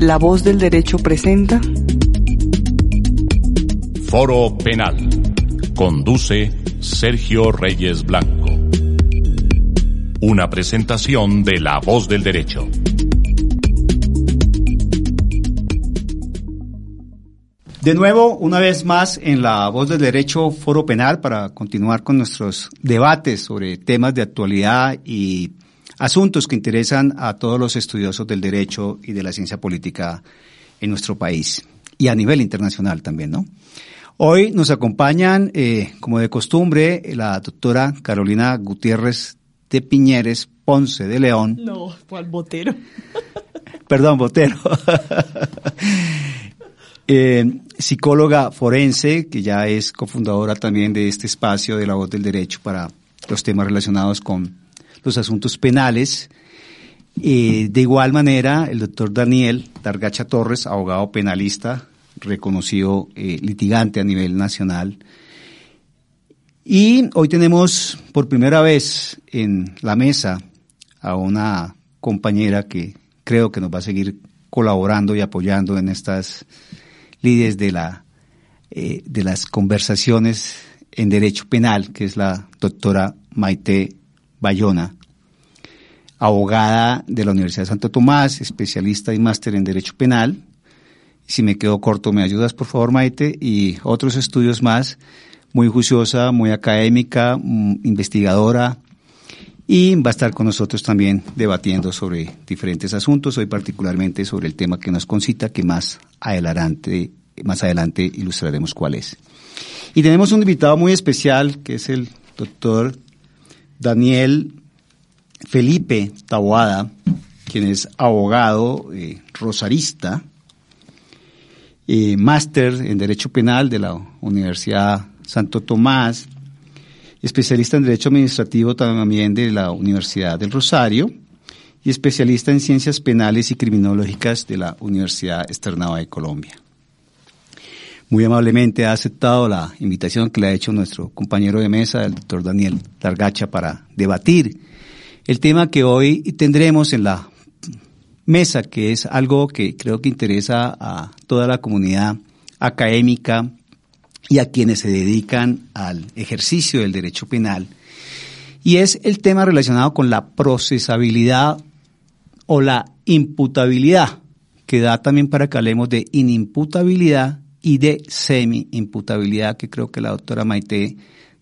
La voz del derecho presenta Foro Penal. Conduce Sergio Reyes Blanco. Una presentación de La voz del derecho. De nuevo, una vez más, en la voz del derecho Foro Penal para continuar con nuestros debates sobre temas de actualidad y asuntos que interesan a todos los estudiosos del derecho y de la ciencia política en nuestro país y a nivel internacional también, ¿no? Hoy nos acompañan, eh, como de costumbre, la doctora Carolina Gutiérrez de Piñeres Ponce de León. No, ¿cuál Botero? Perdón, Botero. eh, psicóloga forense, que ya es cofundadora también de este espacio de la voz del derecho para los temas relacionados con los asuntos penales. Eh, de igual manera, el doctor Daniel Targacha Torres, abogado penalista, reconocido eh, litigante a nivel nacional. Y hoy tenemos por primera vez en la mesa a una compañera que creo que nos va a seguir colaborando y apoyando en estas líderes de la eh, de las conversaciones en derecho penal, que es la doctora Maite Bayona, abogada de la Universidad de Santo Tomás, especialista y máster en Derecho Penal. Si me quedo corto, me ayudas, por favor, Maite, y otros estudios más. Muy juiciosa, muy académica, mm, investigadora, y va a estar con nosotros también debatiendo sobre diferentes asuntos, hoy particularmente sobre el tema que nos concita, que más adelante, más adelante ilustraremos cuál es. Y tenemos un invitado muy especial, que es el doctor Daniel Felipe Taboada, quien es abogado eh, rosarista, eh, máster en Derecho Penal de la Universidad Santo Tomás, especialista en Derecho Administrativo también de la Universidad del Rosario y especialista en Ciencias Penales y Criminológicas de la Universidad Externada de Colombia. Muy amablemente ha aceptado la invitación que le ha hecho nuestro compañero de mesa, el doctor Daniel Targacha, para debatir el tema que hoy tendremos en la mesa, que es algo que creo que interesa a toda la comunidad académica y a quienes se dedican al ejercicio del derecho penal, y es el tema relacionado con la procesabilidad o la imputabilidad, que da también para que hablemos de inimputabilidad y de semi-imputabilidad, que creo que la doctora Maite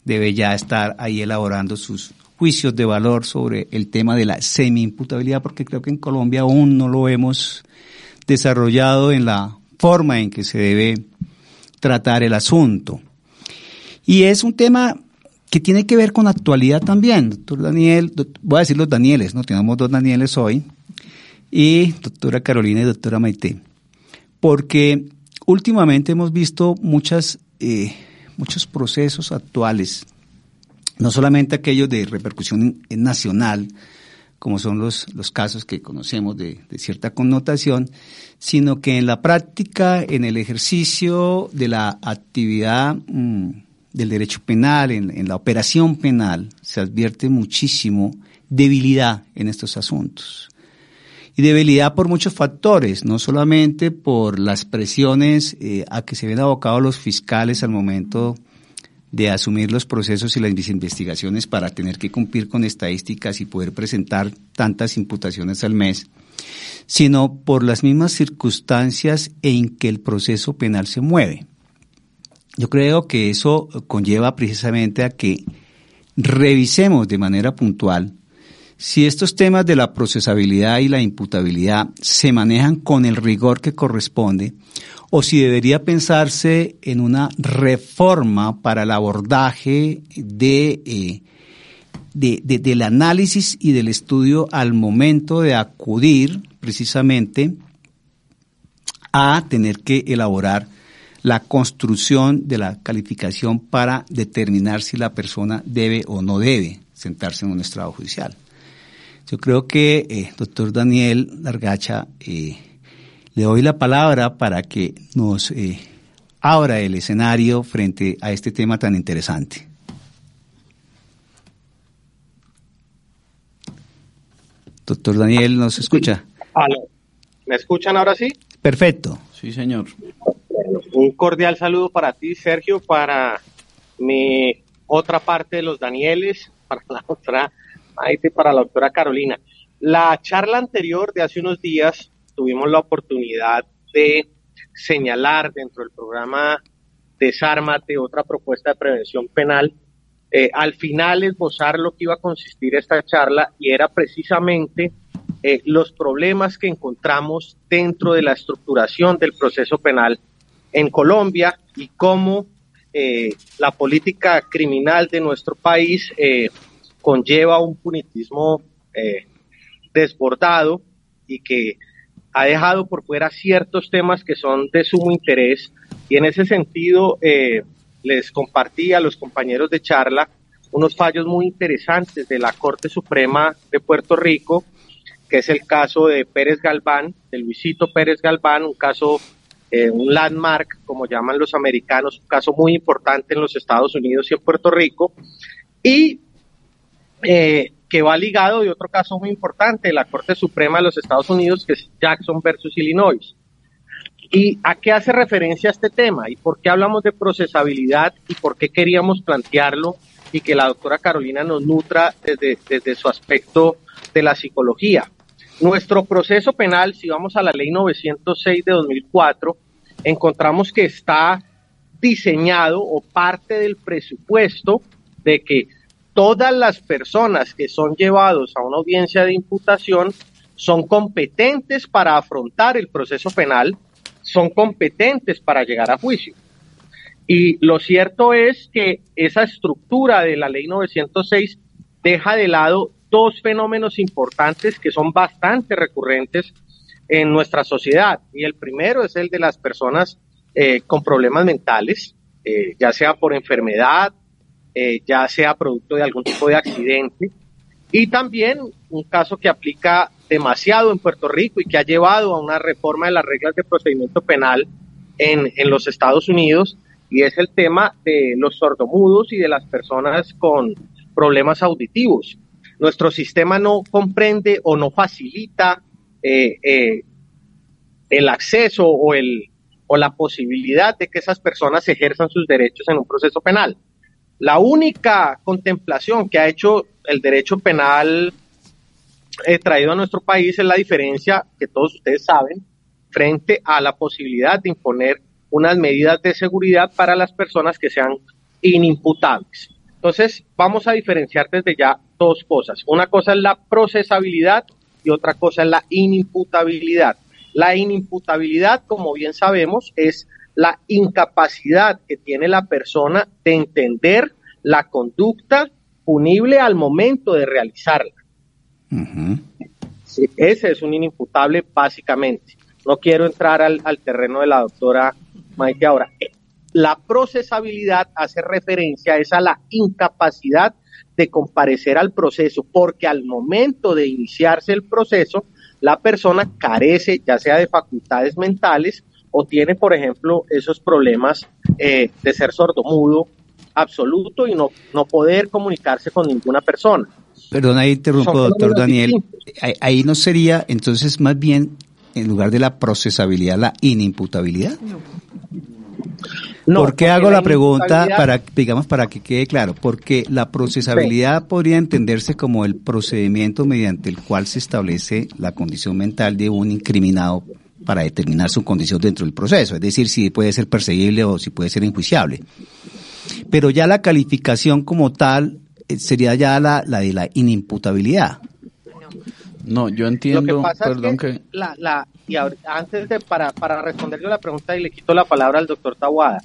debe ya estar ahí elaborando sus juicios de valor sobre el tema de la semi-imputabilidad, porque creo que en Colombia aún no lo hemos desarrollado en la forma en que se debe tratar el asunto. Y es un tema que tiene que ver con actualidad también. Doctor Daniel, voy a decir los Danieles, ¿no? Tenemos dos Danieles hoy. Y doctora Carolina y doctora Maite. Porque últimamente hemos visto muchas, eh, muchos procesos actuales no solamente aquellos de repercusión nacional, como son los, los casos que conocemos de, cierta connotación, sino que en la práctica, en el ejercicio de la actividad mm, del derecho penal, en, en la operación penal, se advierte muchísimo debilidad en estos asuntos. Y debilidad por muchos factores, no solamente por las presiones eh, a que se ven abocados los fiscales al momento de asumir los procesos y las investigaciones para tener que cumplir con estadísticas y poder presentar tantas imputaciones al mes, sino por las mismas circunstancias en que el proceso penal se mueve. Yo creo que eso conlleva precisamente a que revisemos de manera puntual si estos temas de la procesabilidad y la imputabilidad se manejan con el rigor que corresponde o si debería pensarse en una reforma para el abordaje de, eh, del análisis y del estudio al momento de acudir precisamente a tener que elaborar la construcción de la calificación para determinar si la persona debe o no debe sentarse en un estrado judicial. Yo creo que, eh, doctor Daniel Largacha, eh, le doy la palabra para que nos eh, abra el escenario frente a este tema tan interesante. Doctor Daniel, ¿nos escucha? ¿Me escuchan ahora sí? Perfecto. Sí, señor. Un cordial saludo para ti, Sergio, para mi otra parte de los Danieles, para la doctora Maite, para la doctora Carolina. La charla anterior de hace unos días tuvimos la oportunidad de señalar dentro del programa Desármate, otra propuesta de prevención penal, eh, al final esbozar lo que iba a consistir esta charla y era precisamente eh, los problemas que encontramos dentro de la estructuración del proceso penal en Colombia y cómo eh, la política criminal de nuestro país conlleva un punitismo desbordado y que ha dejado por fuera ciertos temas que son de sumo interés. Y en ese sentido eh, les compartí a los compañeros de charla unos fallos muy interesantes de la Corte Suprema de Puerto Rico, que es el caso de Pérez Galván, de Luisito Pérez Galván, un caso, eh, un landmark, como llaman los americanos, un caso muy importante en los Estados Unidos y en Puerto Rico, y eh, que va ligado de otro caso muy importante la Corte Suprema de los Estados Unidos, que es Jackson versus Illinois. ¿Y a qué hace referencia este tema? ¿Y por qué hablamos de procesabilidad? ¿Y por qué queríamos plantearlo? Y que la doctora Carolina nos nutra desde, desde su aspecto de la psicología. Nuestro proceso penal, si vamos a la ley 906 de 2004, encontramos que está diseñado o parte del presupuesto de que todas las personas que son llevados a una audiencia de imputación son competentes para afrontar el proceso penal, son competentes para llegar a juicio. Y lo cierto es que esa estructura de la ley 906 deja de lado dos fenómenos importantes que son bastante recurrentes en nuestra sociedad. Y el primero es el de las personas eh, con problemas mentales, eh, ya sea por enfermedad, eh, ya sea producto de algún tipo de accidente. Y también un caso que aplica demasiado en Puerto Rico y que ha llevado a una reforma de las reglas de procedimiento penal en, en los Estados Unidos, y es el tema de los sordomudos y de las personas con problemas auditivos. Nuestro sistema no comprende o no facilita eh, eh, el acceso o, el, o la posibilidad de que esas personas ejerzan sus derechos en un proceso penal. La única contemplación que ha hecho el derecho penal eh, traído a nuestro país es la diferencia que todos ustedes saben frente a la posibilidad de imponer unas medidas de seguridad para las personas que sean inimputables. Entonces, vamos a diferenciar desde ya dos cosas. Una cosa es la procesabilidad y otra cosa es la inimputabilidad. La inimputabilidad, como bien sabemos, es la incapacidad que tiene la persona de entender la conducta punible al momento de realizarla. ese es un inimputable básicamente. No quiero entrar al, terreno de la doctora Maite ahora. La procesabilidad hace referencia a esa la incapacidad de comparecer al proceso, porque al momento de iniciarse el proceso, la persona carece ya sea de facultades mentales o tiene, por ejemplo, esos problemas eh, de ser sordomudo absoluto y no, no poder comunicarse con ninguna persona. Perdón, ahí interrumpo, doctor Daniel. Ahí, no sería entonces más bien, en lugar de la procesabilidad, la inimputabilidad. No. ¿Por qué hago la, pregunta para, digamos, para que quede claro? Porque la procesabilidad podría entenderse como el procedimiento mediante el cual se establece la condición mental de un incriminado para determinar su condición dentro del proceso, es decir, si puede ser perseguible o si puede ser enjuiciable. Pero ya la calificación como tal eh, sería ya la, la de la inimputabilidad. No, yo entiendo, perdón que, La, la, y antes de, para, para responderle la pregunta y le quito la palabra al doctor Tawada,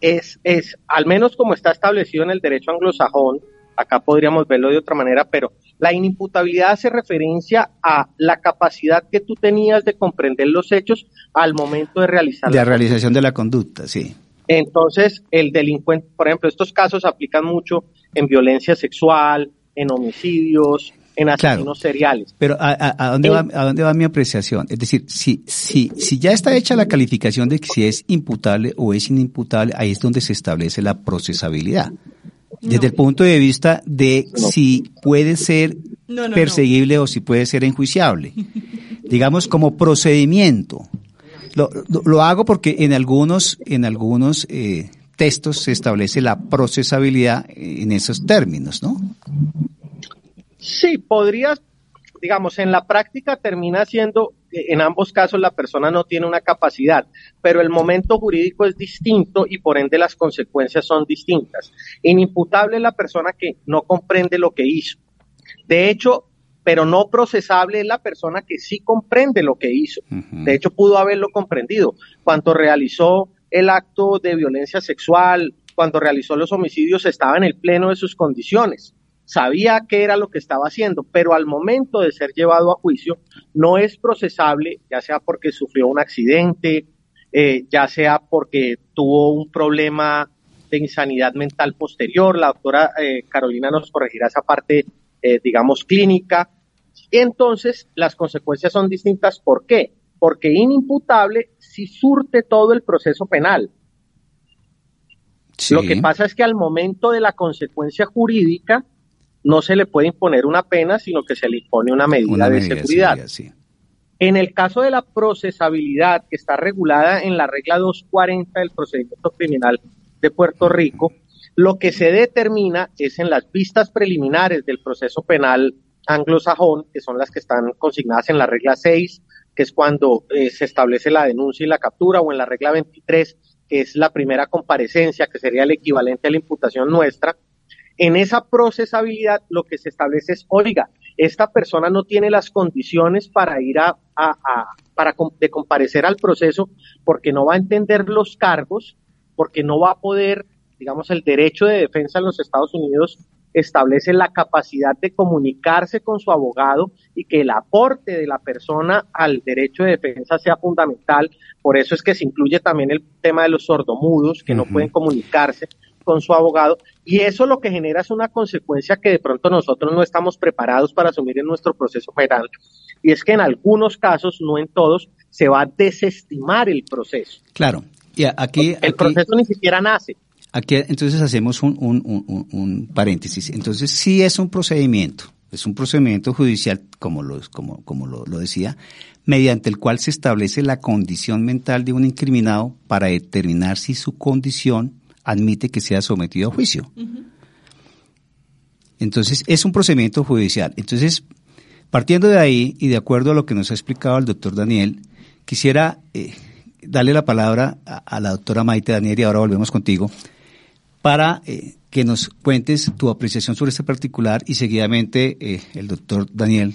es, es, al menos como está establecido en el derecho anglosajón, acá podríamos verlo de otra manera, pero la inimputabilidad hace referencia a la capacidad que tú tenías de comprender los hechos al momento de realizar. De la realización de la conducta, sí. Entonces, el delincuente, por ejemplo, estos casos aplican mucho en violencia sexual, en homicidios, en asesinos seriales. Pero ¿a, dónde va, ¿a dónde va mi apreciación? Es decir, si, si, si ya está hecha la calificación de si es imputable o es inimputable, ahí es donde se establece la procesabilidad desde el punto de vista de si puede ser perseguible o si puede ser enjuiciable. Digamos como procedimiento. Lo, hago porque en algunos, en algunos eh, textos se establece la procesabilidad en esos términos, ¿no? Sí, podrías, digamos, en la práctica termina siendo, en ambos casos la persona no tiene una capacidad, pero el momento jurídico es distinto y por ende las consecuencias son distintas. Inimputable es la persona que no comprende lo que hizo. De hecho, pero no procesable es la persona que sí comprende lo que hizo. De hecho, pudo haberlo comprendido. Cuando realizó el acto de violencia sexual, cuando realizó los homicidios, estaba en el pleno de sus condiciones. Sabía qué era lo que estaba haciendo, pero al momento de ser llevado a juicio, no es procesable, ya sea porque sufrió un accidente, eh, ya sea porque tuvo un problema de insanidad mental posterior. La doctora eh, Carolina nos corregirá esa parte, eh, digamos, clínica, entonces, las consecuencias son distintas. ¿Por qué? Porque inimputable si surte todo el proceso penal. Lo que pasa es que al momento de la consecuencia jurídica no se le puede imponer una pena, sino que se le impone una medida de seguridad. En el caso de la procesabilidad, que está regulada en la regla 240 del procedimiento criminal de Puerto Rico, lo que se determina es en las vistas preliminares del proceso penal anglosajón, que son las que están consignadas en la regla 6, que es cuando eh, se establece la denuncia y la captura, o en la regla 23, que es la primera comparecencia, que sería el equivalente a la imputación nuestra. En esa procesabilidad lo que se establece es, oiga, esta persona no tiene las condiciones para ir a, para de comparecer al proceso porque no va a entender los cargos, porque no va a poder, digamos, el derecho de defensa en los Estados Unidos establece la capacidad de comunicarse con su abogado y que el aporte de la persona al derecho de defensa sea fundamental. Por eso es que se incluye también el tema de los sordomudos que no pueden comunicarse con su abogado y eso lo que genera es una consecuencia que de pronto nosotros no estamos preparados para asumir en nuestro proceso penal y es que en algunos casos, no en todos, se va a desestimar el proceso. Claro. Y aquí, el proceso ni siquiera nace. Aquí entonces hacemos un, un, paréntesis. Entonces sí es un procedimiento, es un procedimiento judicial, como, lo, como, como lo, decía, mediante el cual se establece la condición mental de un incriminado para determinar si su condición admite que sea sometido a juicio. Entonces es un procedimiento judicial. Entonces, partiendo de ahí y de acuerdo a lo que nos ha explicado el doctor Daniel, quisiera eh, darle la palabra a, a, la doctora Maite Daniel y ahora volvemos contigo para eh, que nos cuentes tu apreciación sobre este particular y seguidamente eh, el doctor Daniel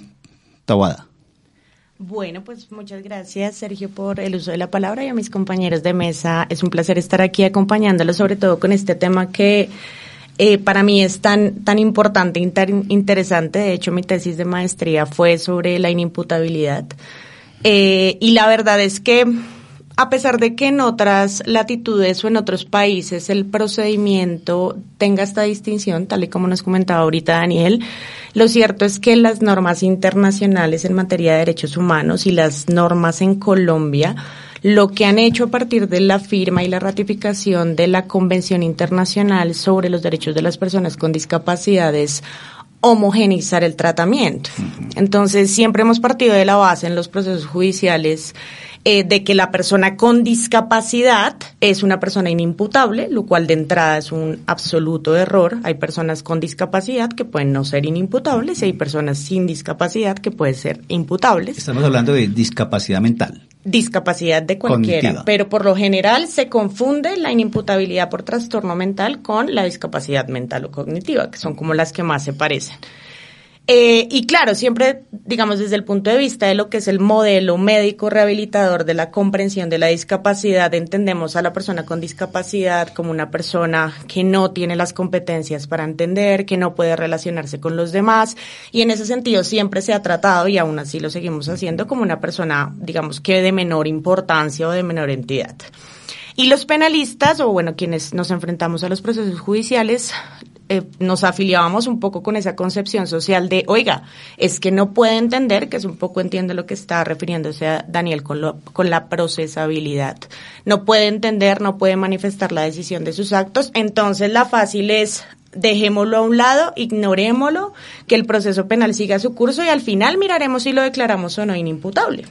Tawada. Bueno, pues muchas gracias Sergio por el uso de la palabra y a mis compañeros de mesa. Es un placer estar aquí acompañándolos, sobre todo con este tema que eh, para mí es tan, tan importante, interesante. De hecho, mi tesis de maestría fue sobre la inimputabilidad. y la verdad es que a pesar de que en otras latitudes o en otros países el procedimiento tenga esta distinción, tal y como nos comentaba ahorita Daniel, lo cierto es que las normas internacionales en materia de derechos humanos y las normas en Colombia lo que han hecho a partir de la firma y la ratificación de la Convención Internacional sobre los Derechos de las Personas con Discapacidades homogenizar el tratamiento. Entonces, siempre hemos partido de la base en los procesos judiciales eh, de que la persona con discapacidad es una persona inimputable, lo cual de entrada es un absoluto error. Hay personas con discapacidad que pueden no ser inimputables y hay personas sin discapacidad que pueden ser imputables. Estamos hablando de discapacidad mental. Discapacidad de cualquiera, pero por lo general se confunde la inimputabilidad por trastorno mental con la discapacidad mental o cognitiva, que son como las que más se parecen. Eh, y claro, siempre, digamos, desde el punto de vista de lo que es el modelo médico rehabilitador de la comprensión de la discapacidad, entendemos a la persona con discapacidad como una persona que no tiene las competencias para entender, que no puede relacionarse con los demás, y en ese sentido siempre se ha tratado, y aún así lo seguimos haciendo, como una persona, digamos, que de menor importancia o de menor entidad. Y los penalistas, o bueno, quienes nos enfrentamos a los procesos judiciales, eh, nos afiliábamos un poco con esa concepción social de, oiga, es que no puede entender, que es un poco entiende lo que está refiriéndose a Daniel con, lo, con la procesabilidad. No puede entender, no puede manifestar la decisión de sus actos, entonces la fácil es dejémoslo a un lado, ignorémoslo, que el proceso penal siga su curso y al final miraremos si lo declaramos o no inimputable.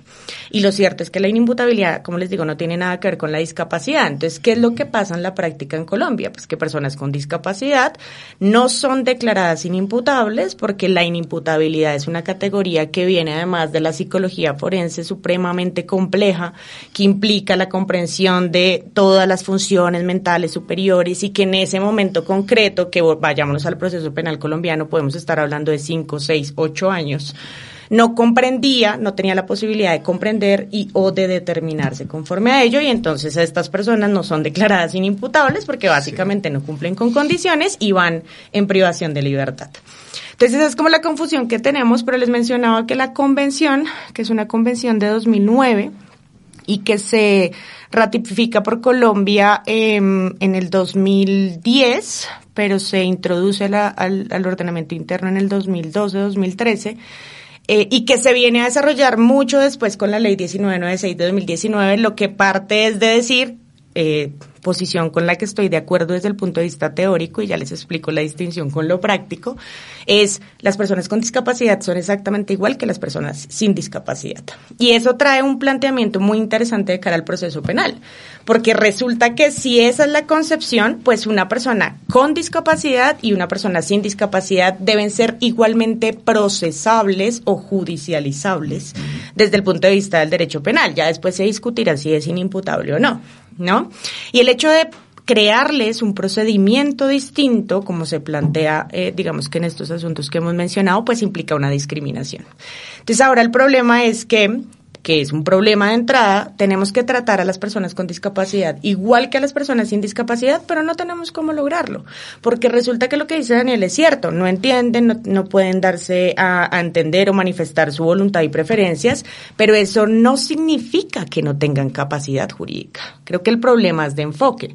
Y lo cierto es que la inimputabilidad, como les digo, no tiene nada que ver con la discapacidad. Entonces, ¿qué es lo que pasa en la práctica en Colombia? Pues que personas con discapacidad no son declaradas inimputables porque la inimputabilidad es una categoría que viene además de la psicología forense supremamente compleja, que implica la comprensión de todas las funciones mentales superiores y que en ese momento concreto que vayámonos al proceso penal colombiano, podemos estar hablando de cinco, seis, ocho años, no comprendía, no tenía la posibilidad de comprender y o de determinarse conforme a ello y entonces estas personas no son declaradas inimputables porque básicamente no cumplen con condiciones y van en privación de libertad. Entonces esa es como la confusión que tenemos, pero les mencionaba que la convención, que es una convención de 2009 y que se ratifica por Colombia en el 2010, pero se introduce al, al, ordenamiento interno en el 2012-2013. Eh, y que se viene a desarrollar mucho después con la ley 1996 de 2019, lo que parte es de decir, eh, posición con la que estoy de acuerdo desde el punto de vista teórico, y ya les explico la distinción con lo práctico, es las personas con discapacidad son exactamente igual que las personas sin discapacidad. Y eso trae un planteamiento muy interesante de cara al proceso penal, porque resulta que si esa es la concepción, pues una persona con discapacidad y una persona sin discapacidad deben ser igualmente procesables o judicializables desde el punto de vista del derecho penal. Ya después se discutirá si es inimputable o no. ¿No? Y el hecho de crearles un procedimiento distinto, como se plantea, eh, digamos que en estos asuntos que hemos mencionado, pues implica una discriminación. Entonces ahora el problema es que que es un problema de entrada, tenemos que tratar a las personas con discapacidad igual que a las personas sin discapacidad, pero no tenemos cómo lograrlo, porque resulta que lo que dice Daniel es cierto, no entienden, no, pueden darse a, entender o manifestar su voluntad y preferencias, pero eso no significa que no tengan capacidad jurídica. Creo que el problema es de enfoque.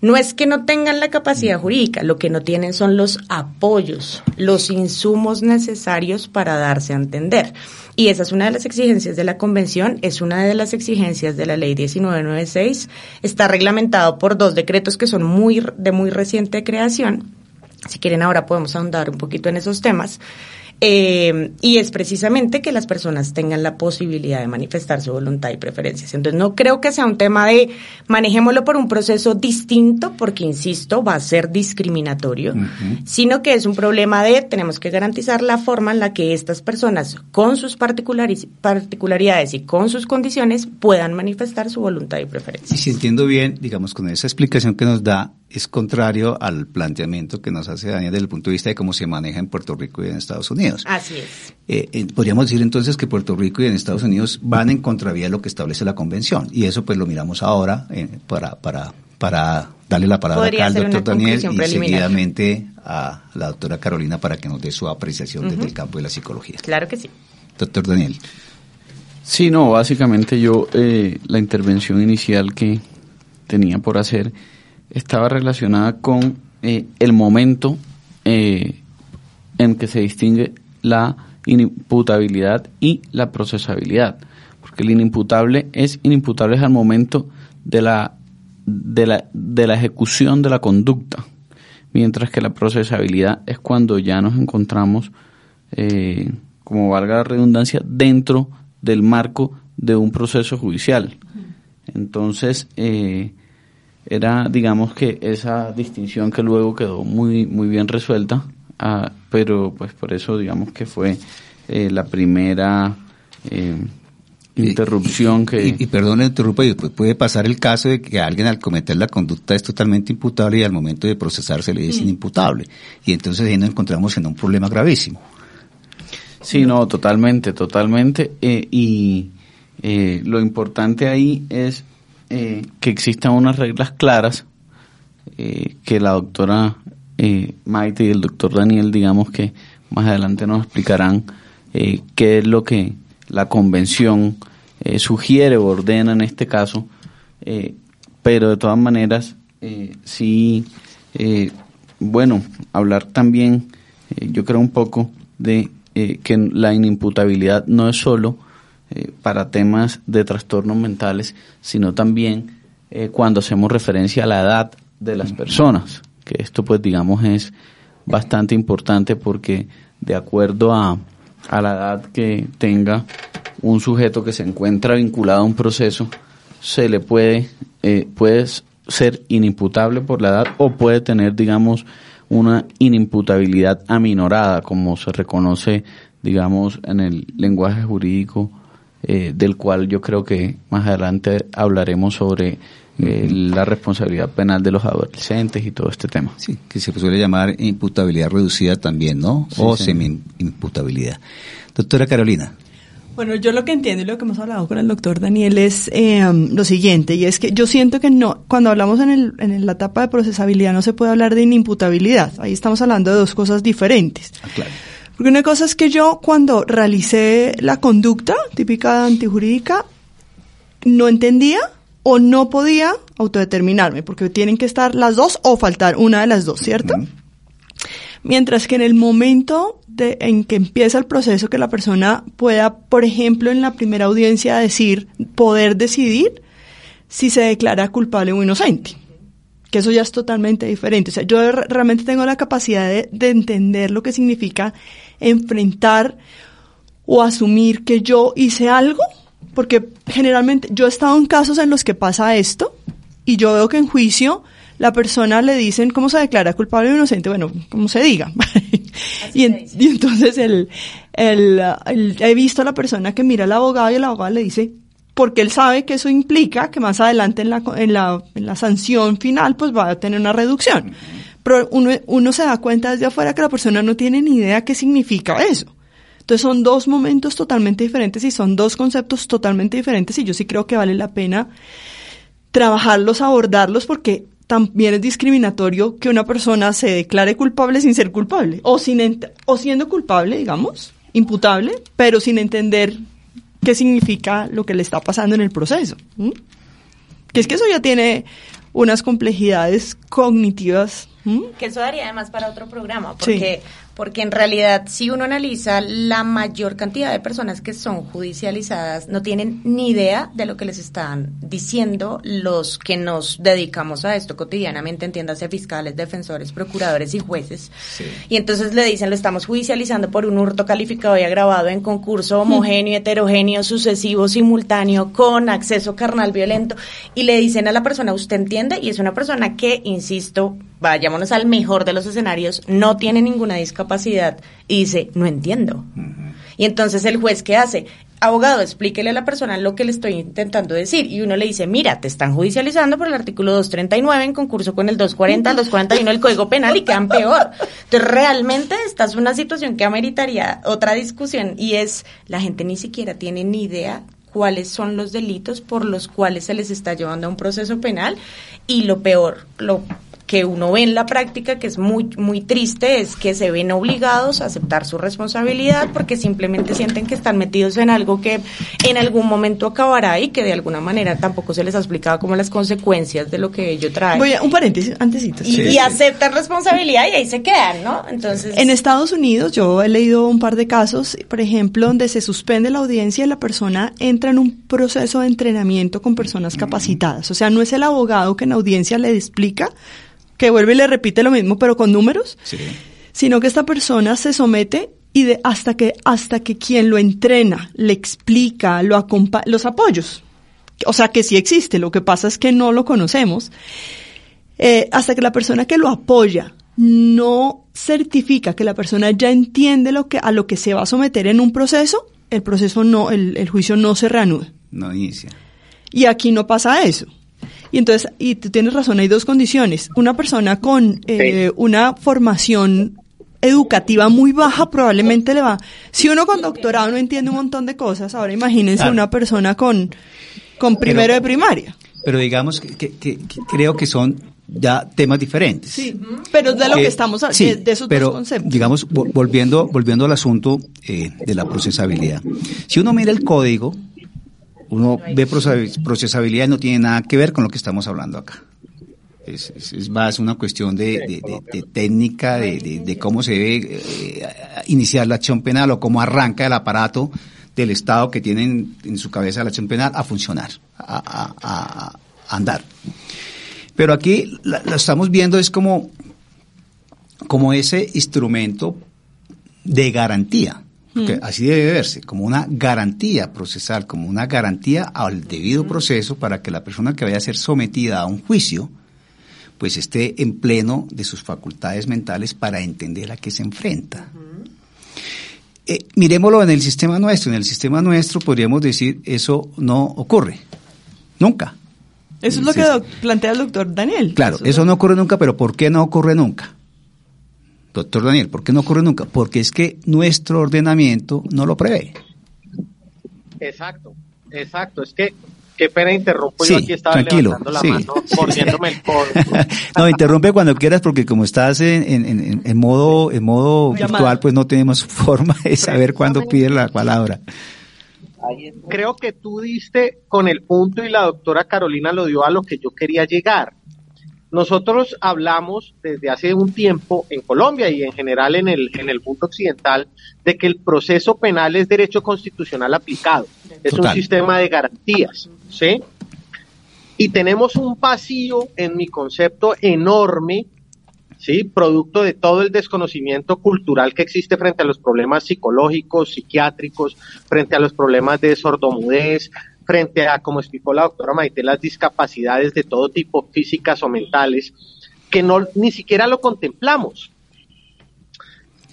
No es que no tengan la capacidad jurídica, lo que no tienen son los apoyos, los insumos necesarios para darse a entender. Y esa es una de las exigencias de la Convención, es una de las exigencias de la Ley 1996. Está reglamentado por dos decretos que son muy de muy reciente creación. Si quieren ahora podemos ahondar un poquito en esos temas. Eh, y es precisamente que las personas tengan la posibilidad de manifestar su voluntad y preferencias. Entonces, no creo que sea un tema de manejémoslo por un proceso distinto, porque, insisto, va a ser discriminatorio, sino que es un problema de tenemos que garantizar la forma en la que estas personas, con sus particularidades y con sus condiciones, puedan manifestar su voluntad y preferencias. Y si entiendo bien, digamos, con esa explicación que nos da, es contrario al planteamiento que nos hace Daniel desde el punto de vista de cómo se maneja en Puerto Rico y en Estados Unidos. Así es. Eh, eh, podríamos decir entonces que Puerto Rico y en Estados Unidos van en contravía de lo que establece la convención y eso pues lo miramos ahora eh, para, para, para darle la palabra acá al doctor Daniel y seguidamente a la doctora Carolina para que nos dé su apreciación desde el campo de la psicología. Claro que sí. Doctor Daniel. Sí, no, básicamente yo la intervención inicial que tenía por hacer estaba relacionada con eh, el momento eh, en que se distingue la inimputabilidad y la procesabilidad, porque el inimputable es inimputable al momento de la, de la, de la ejecución de la conducta, mientras que la procesabilidad es cuando ya nos encontramos, eh, como valga la redundancia, dentro del marco de un proceso judicial. Entonces, eh, era digamos que esa distinción que luego quedó muy muy bien resuelta ah, pero pues por eso digamos que fue eh, la primera eh, interrupción que y, y perdón interrumpa puede pasar el caso de que alguien al cometer la conducta es totalmente imputable y al momento de procesarse le es inimputable y entonces ahí nos encontramos en un problema gravísimo. Sí no totalmente totalmente. Eh, y lo importante ahí es eh, que existan unas reglas claras eh, que la doctora eh, Maite y el doctor Daniel, digamos que más adelante nos explicarán qué es lo que la convención sugiere o ordena en este caso, pero de todas maneras sí, bueno, hablar también, yo creo un poco de que la inimputabilidad no es solo eh, para temas de trastornos mentales, sino también eh, cuando hacemos referencia a la edad de las personas, que esto pues digamos es bastante importante porque de acuerdo a, a la edad que tenga un sujeto que se encuentra vinculado a un proceso, se le puede, eh, puede ser inimputable por la edad o puede tener, digamos, una inimputabilidad aminorada, como se reconoce, digamos, en el lenguaje jurídico, eh, del cual yo creo que más adelante hablaremos sobre eh, la responsabilidad penal de los adolescentes y todo este tema. Sí, que se suele llamar imputabilidad reducida también, ¿no? o semi-imputabilidad. Doctora Carolina. Bueno, yo lo que entiendo y lo que hemos hablado con el doctor Daniel es eh, lo siguiente, y es que yo siento que no, cuando hablamos en, el, en la etapa de procesabilidad no se puede hablar de inimputabilidad, ahí estamos hablando de dos cosas diferentes. Ah, claro. Porque una cosa es que yo cuando realicé la conducta típica antijurídica no entendía o no podía autodeterminarme, porque tienen que estar las dos o faltar una de las dos, ¿cierto? Mientras que en el momento de, en que empieza el proceso, que la persona pueda, por ejemplo, en la primera audiencia decir, poder decidir si se declara culpable o inocente. Que eso ya es totalmente diferente. O sea, yo realmente tengo la capacidad de, de entender lo que significa enfrentar o asumir que yo hice algo, porque generalmente yo he estado en casos en los que pasa esto y yo veo que en juicio la persona le dicen cómo se declara culpable o inocente, bueno, como se diga. y, entonces el, el, he visto a la persona que mira al abogado y el abogado le dice, porque él sabe que eso implica que más adelante en la, en la, en la sanción final pues va a tener una reducción. Uno, uno se da cuenta desde afuera que la persona no tiene ni idea qué significa eso. Entonces son dos momentos totalmente diferentes y son dos conceptos totalmente diferentes y yo sí creo que vale la pena trabajarlos, abordarlos porque también es discriminatorio que una persona se declare culpable sin ser culpable o sin o siendo culpable, digamos, imputable, pero sin entender qué significa lo que le está pasando en el proceso. Que es que eso ya tiene unas complejidades cognitivas. Que eso daría además para otro programa, porque porque en realidad si uno analiza la mayor cantidad de personas que son judicializadas no tienen ni idea de lo que les están diciendo los que nos dedicamos a esto cotidianamente, entiéndase fiscales, defensores, procuradores y jueces. Y entonces le dicen, lo estamos judicializando por un hurto calificado y agravado en concurso homogéneo, heterogéneo, sucesivo, simultáneo, con acceso carnal violento. Y le dicen a la persona, usted entiende, y es una persona que, insisto, vayámonos al mejor de los escenarios, no tiene ninguna discapacidad y dice, no entiendo. Y entonces el juez, ¿qué hace? Abogado, explíquele a la persona lo que le estoy intentando decir. Y uno le dice, mira, te están judicializando por el artículo 239 en concurso con el 240, el 241 del Código Penal y quedan peor. Entonces, realmente esta es una situación que ameritaría otra discusión y es, la gente ni siquiera tiene ni idea cuáles son los delitos por los cuales se les está llevando a un proceso penal y lo peor, lo que uno ve en la práctica, que es muy, muy triste, es que se ven obligados a aceptar su responsabilidad porque simplemente sienten que están metidos en algo que en algún momento acabará y que de alguna manera tampoco se les ha explicado como las consecuencias de lo que ello trae. Voy a, un paréntesis, antesito. Y, y aceptan responsabilidad y ahí se quedan, ¿no? Entonces. En Estados Unidos yo he leído un par de casos, por ejemplo, donde se suspende la audiencia y la persona entra en un proceso de entrenamiento con personas capacitadas. O sea, no es el abogado que en audiencia le explica que vuelve y le repite lo mismo, pero con números, sino que esta persona se somete y de, hasta que hasta que quien lo entrena, le explica, lo acompaña, los apoyos, o sea que sí existe, lo que pasa es que no lo conocemos, eh, hasta que la persona que lo apoya no certifica que la persona ya entiende lo que a lo que se va a someter en un proceso, el proceso no, el, el juicio no se reanuda. No inicia. Y aquí no pasa eso. Y entonces, y tú tienes razón, hay dos condiciones. Una persona con eh, una formación educativa muy baja probablemente le va. Si uno con doctorado no entiende un montón de cosas, ahora imagínense una persona con, con primero de primaria. Pero digamos que, que, creo que son ya temas diferentes. Sí, pero es de lo que estamos hablando, de, esos pero, dos conceptos. Digamos, volviendo, volviendo al asunto eh, de la procesabilidad. Si uno mira el código, uno ve procesabilidad y no tiene nada que ver con lo que estamos hablando acá. Es, es, más una cuestión de, técnica, de, cómo se debe eh, iniciar la acción penal o cómo arranca el aparato del Estado que tiene en, su cabeza la acción penal a funcionar, a, andar. Pero aquí lo estamos viendo es como como ese instrumento de garantía, que así debe verse, como una garantía procesal, como una garantía al debido proceso para que la persona que vaya a ser sometida a un juicio, pues esté en pleno de sus facultades mentales para entender a qué se enfrenta. Eh, miremoslo en el sistema nuestro. En el sistema nuestro podríamos decir eso no ocurre. Nunca. Eso es lo que plantea el doctor Daniel. Claro, eso, no ocurre nunca, pero ¿por qué no ocurre nunca? Doctor Daniel, ¿por qué no ocurre nunca? Porque es que nuestro ordenamiento no lo prevé. Exacto, exacto. Es que Qué pena interrumpo, yo aquí estaba tranquilo, levantando la mano, poniéndome el codo. no, interrumpe cuando quieras porque como estás en, en, modo, en modo virtual, pues no tenemos forma de saber cuándo pide la palabra. Creo que tú diste con el punto y la doctora Carolina lo dio a lo que yo quería llegar. Nosotros hablamos desde hace un tiempo en Colombia y en general en el, en el mundo occidental de que el proceso penal es derecho constitucional aplicado. Es un sistema de garantías, ¿sí? Y tenemos un vacío en mi concepto enorme, ¿sí? Producto de todo el desconocimiento cultural que existe frente a los problemas psicológicos, psiquiátricos, frente a los problemas de sordomudez, frente a, como explicó la doctora Maite, las discapacidades de todo tipo, físicas o mentales, que no ni siquiera lo contemplamos.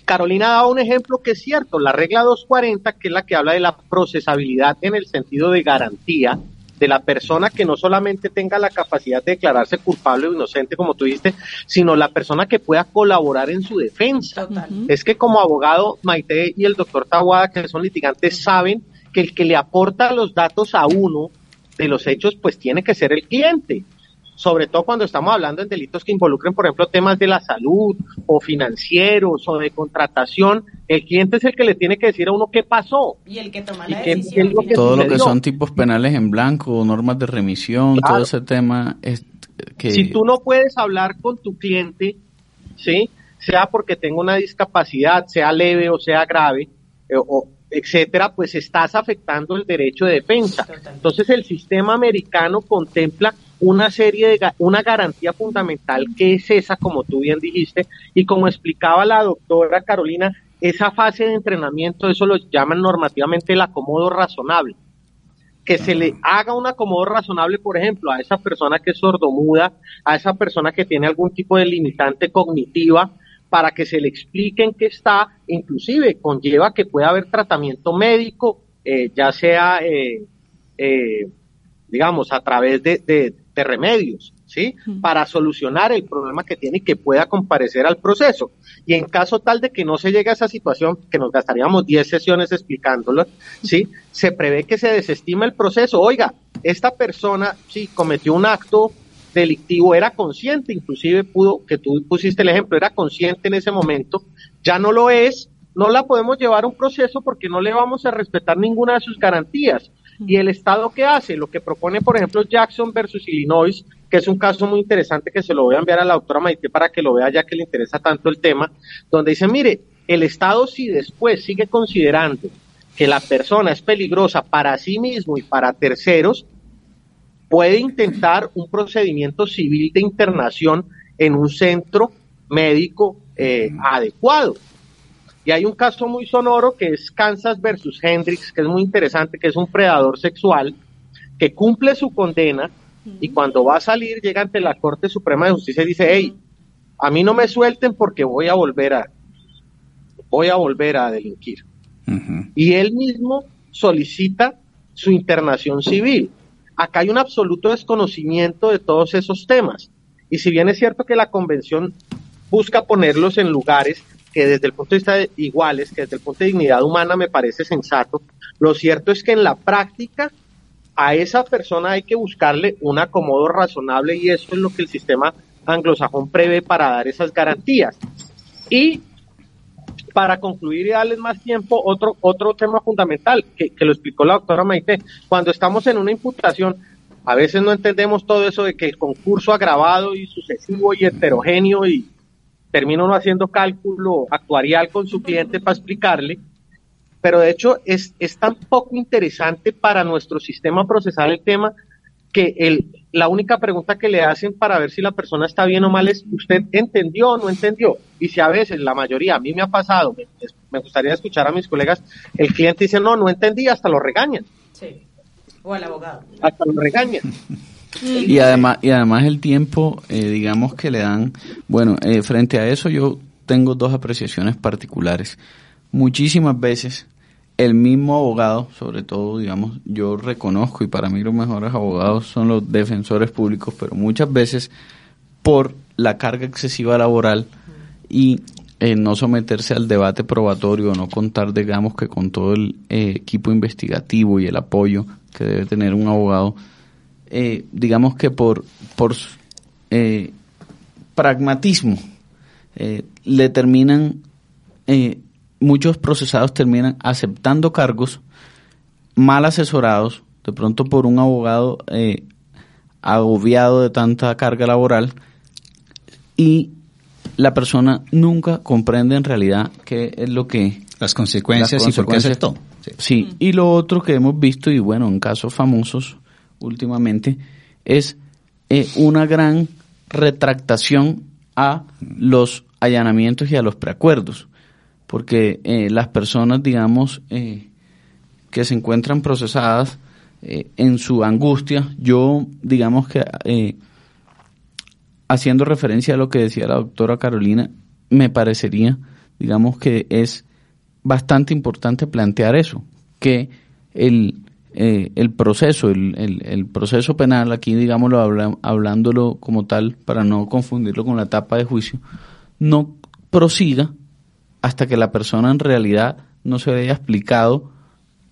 Carolina dado un ejemplo que es cierto, la regla 240, que es la que habla de la procesabilidad en el sentido de garantía de la persona que no solamente tenga la capacidad de declararse culpable o inocente, como tú dijiste, sino la persona que pueda colaborar en su defensa. Es que como abogado, Maite y el doctor Tawada, que son litigantes, saben que el que le aporta los datos a uno de los hechos, pues tiene que ser el cliente. Sobre todo cuando estamos hablando en delitos que involucren, por ejemplo, temas de la salud o financieros o de contratación, el cliente es el que le tiene que decir a uno qué pasó. Y el que toma la decisión. todo lo que son tipos penales en blanco, normas de remisión, todo ese tema. Es que... Si tú no puedes hablar con tu cliente, ¿sí? sea porque tenga una discapacidad, sea leve o sea grave, eh, o, etcétera, pues estás afectando el derecho de defensa. Entonces el sistema americano contempla una serie de una garantía fundamental que es esa, como tú bien dijiste, y como explicaba la doctora Carolina, esa fase de entrenamiento, eso lo llaman normativamente el acomodo razonable. Que se le haga un acomodo razonable, por ejemplo, a esa persona que es sordomuda, a esa persona que tiene algún tipo de limitante cognitiva, para que se le explique en qué está, inclusive conlleva que pueda haber tratamiento médico, eh, ya sea, eh, eh, digamos, a través de, remedios, ¿sí? Para solucionar el problema que tiene y que pueda comparecer al proceso. Y en caso tal de que no se llegue a esa situación, que nos gastaríamos 10 sesiones explicándolo, ¿sí? Se prevé que se desestime el proceso. Oiga, esta persona, sí, cometió un acto delictivo era consciente, inclusive pudo, que tú pusiste el ejemplo, era consciente en ese momento, ya no lo es, no la podemos llevar a un proceso porque no le vamos a respetar ninguna de sus garantías. Y el Estado qué hace, lo que propone, por ejemplo, Jackson versus Illinois, que es un caso muy interesante que se lo voy a enviar a la doctora Maite para que lo vea ya que le interesa tanto el tema, donde dice, mire, el Estado si después sigue considerando que la persona es peligrosa para sí mismo y para terceros, puede intentar un procedimiento civil de internación en un centro médico eh, adecuado. Y hay un caso muy sonoro que es Kansas versus Hendrix, que es muy interesante, que es un predador sexual que cumple su condena y cuando va a salir llega ante la Corte Suprema de Justicia y dice, hey, a mí no me suelten porque voy a volver a, voy a volver a delinquir. Y él mismo solicita su internación civil acá hay un absoluto desconocimiento de todos esos temas. Y si bien es cierto que la convención busca ponerlos en lugares que desde el punto de vista de iguales, que desde el punto de dignidad humana me parece sensato, lo cierto es que en la práctica a esa persona hay que buscarle un acomodo razonable y eso es lo que el sistema anglosajón prevé para dar esas garantías. Y para concluir y darles más tiempo, otro, otro tema fundamental que, lo explicó la doctora Maite, cuando estamos en una imputación, a veces no entendemos todo eso de que el concurso agravado y sucesivo y heterogéneo y termina uno haciendo cálculo actuarial con su cliente para explicarle, pero de hecho es, es tan poco interesante para nuestro sistema procesal el tema que el, la única pregunta que le hacen para ver si la persona está bien o mal es, ¿usted entendió o no entendió? Y si a veces, la mayoría, a mí me ha pasado, me, gustaría escuchar a mis colegas, el cliente dice, no, no entendí, hasta lo regañan. Sí. O al abogado. Hasta lo regañan. Y además, y además el tiempo, eh, digamos que le dan, bueno, eh, frente a eso yo tengo dos apreciaciones particulares. Muchísimas veces el mismo abogado, sobre todo, digamos, yo reconozco y para mí los mejores abogados son los defensores públicos, pero muchas veces por la carga excesiva laboral y eh, no someterse al debate probatorio, no contar, digamos, que con todo el eh, equipo investigativo y el apoyo que debe tener un abogado, eh, digamos que por, por pragmatismo le terminan muchos procesados terminan aceptando cargos mal asesorados, de pronto por un abogado eh, agobiado de tanta carga laboral y la persona nunca comprende en realidad qué es lo que... Las consecuencias, y por qué aceptó. Sí. y lo otro que hemos visto, y bueno, en casos famosos últimamente, es eh, una gran retractación a los allanamientos y a los preacuerdos porque eh, las personas, digamos, eh, que se encuentran procesadas eh, en su angustia, yo, digamos que, haciendo referencia a lo que decía la doctora Carolina, me parecería, digamos que es bastante importante plantear eso, que el, el proceso, el, el, proceso penal, aquí digámoslo hablándolo como tal, para no confundirlo con la etapa de juicio, no prosiga hasta que la persona en realidad no se haya explicado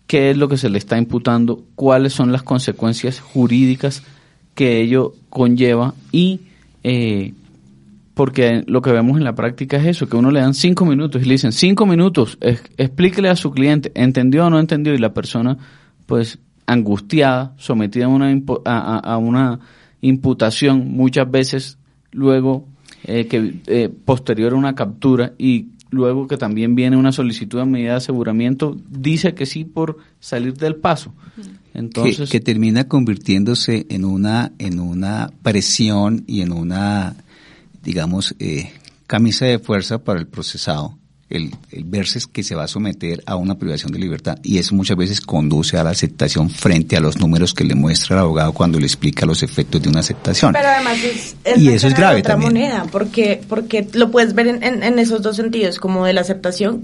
qué es lo que se le está imputando, cuáles son las consecuencias jurídicas que ello conlleva y eh, porque lo que vemos en la práctica es eso, que uno le dan cinco minutos y le dicen cinco minutos, explíquele a su cliente, entendió o no entendió y la persona pues angustiada, sometida a una, a, una imputación muchas veces luego eh, que eh, posterior a una captura y luego que también viene una solicitud de medida de aseguramiento, dice que sí por salir del paso. Entonces, que, termina convirtiéndose en una, en una presión y en una, digamos, eh, camisa de fuerza para el procesado el, verse que se va a someter a una privación de libertad y eso muchas veces conduce a la aceptación frente a los números que le muestra el abogado cuando le explica los efectos de una aceptación. Pero además es, y eso es grave otra moneda porque porque lo puedes ver en, en esos dos sentidos como de la aceptación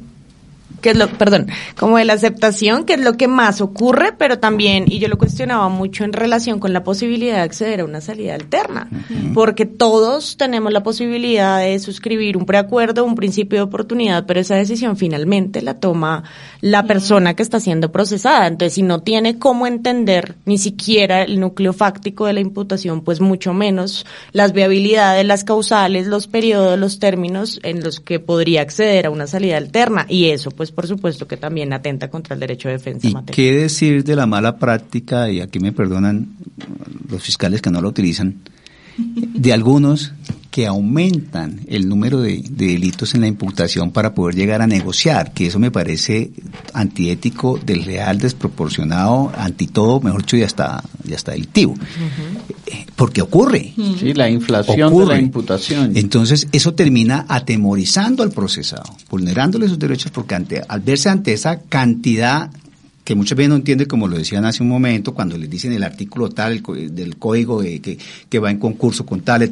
que es lo, perdón, como de la aceptación, que es lo que más ocurre, pero también, y yo lo cuestionaba mucho en relación con la posibilidad de acceder a una salida alterna, porque todos tenemos la posibilidad de suscribir un preacuerdo, un principio de oportunidad, pero esa decisión finalmente la toma la persona que está siendo procesada. Entonces, si no tiene cómo entender ni siquiera el núcleo fáctico de la imputación, pues mucho menos las viabilidades, las causales, los periodos, los términos en los que podría acceder a una salida alterna. Y eso, pues, por supuesto que también atenta contra el derecho de defensa. ¿Y qué decir de la mala práctica, y aquí me perdonan los fiscales que no lo utilizan, de algunos que aumentan el número de, delitos en la imputación para poder llegar a negociar, que eso me parece antiético, desleal, desproporcionado, anti todo, mejor dicho, ya está, ya está delictivo. Eh, porque ocurre. Sí, la inflación de la imputación. Entonces, eso termina atemorizando al procesado, vulnerándole sus derechos, porque ante, al verse ante esa cantidad que muchas veces no entiende, como lo decían hace un momento, cuando les dicen el artículo tal del código que, que, va en concurso con tal,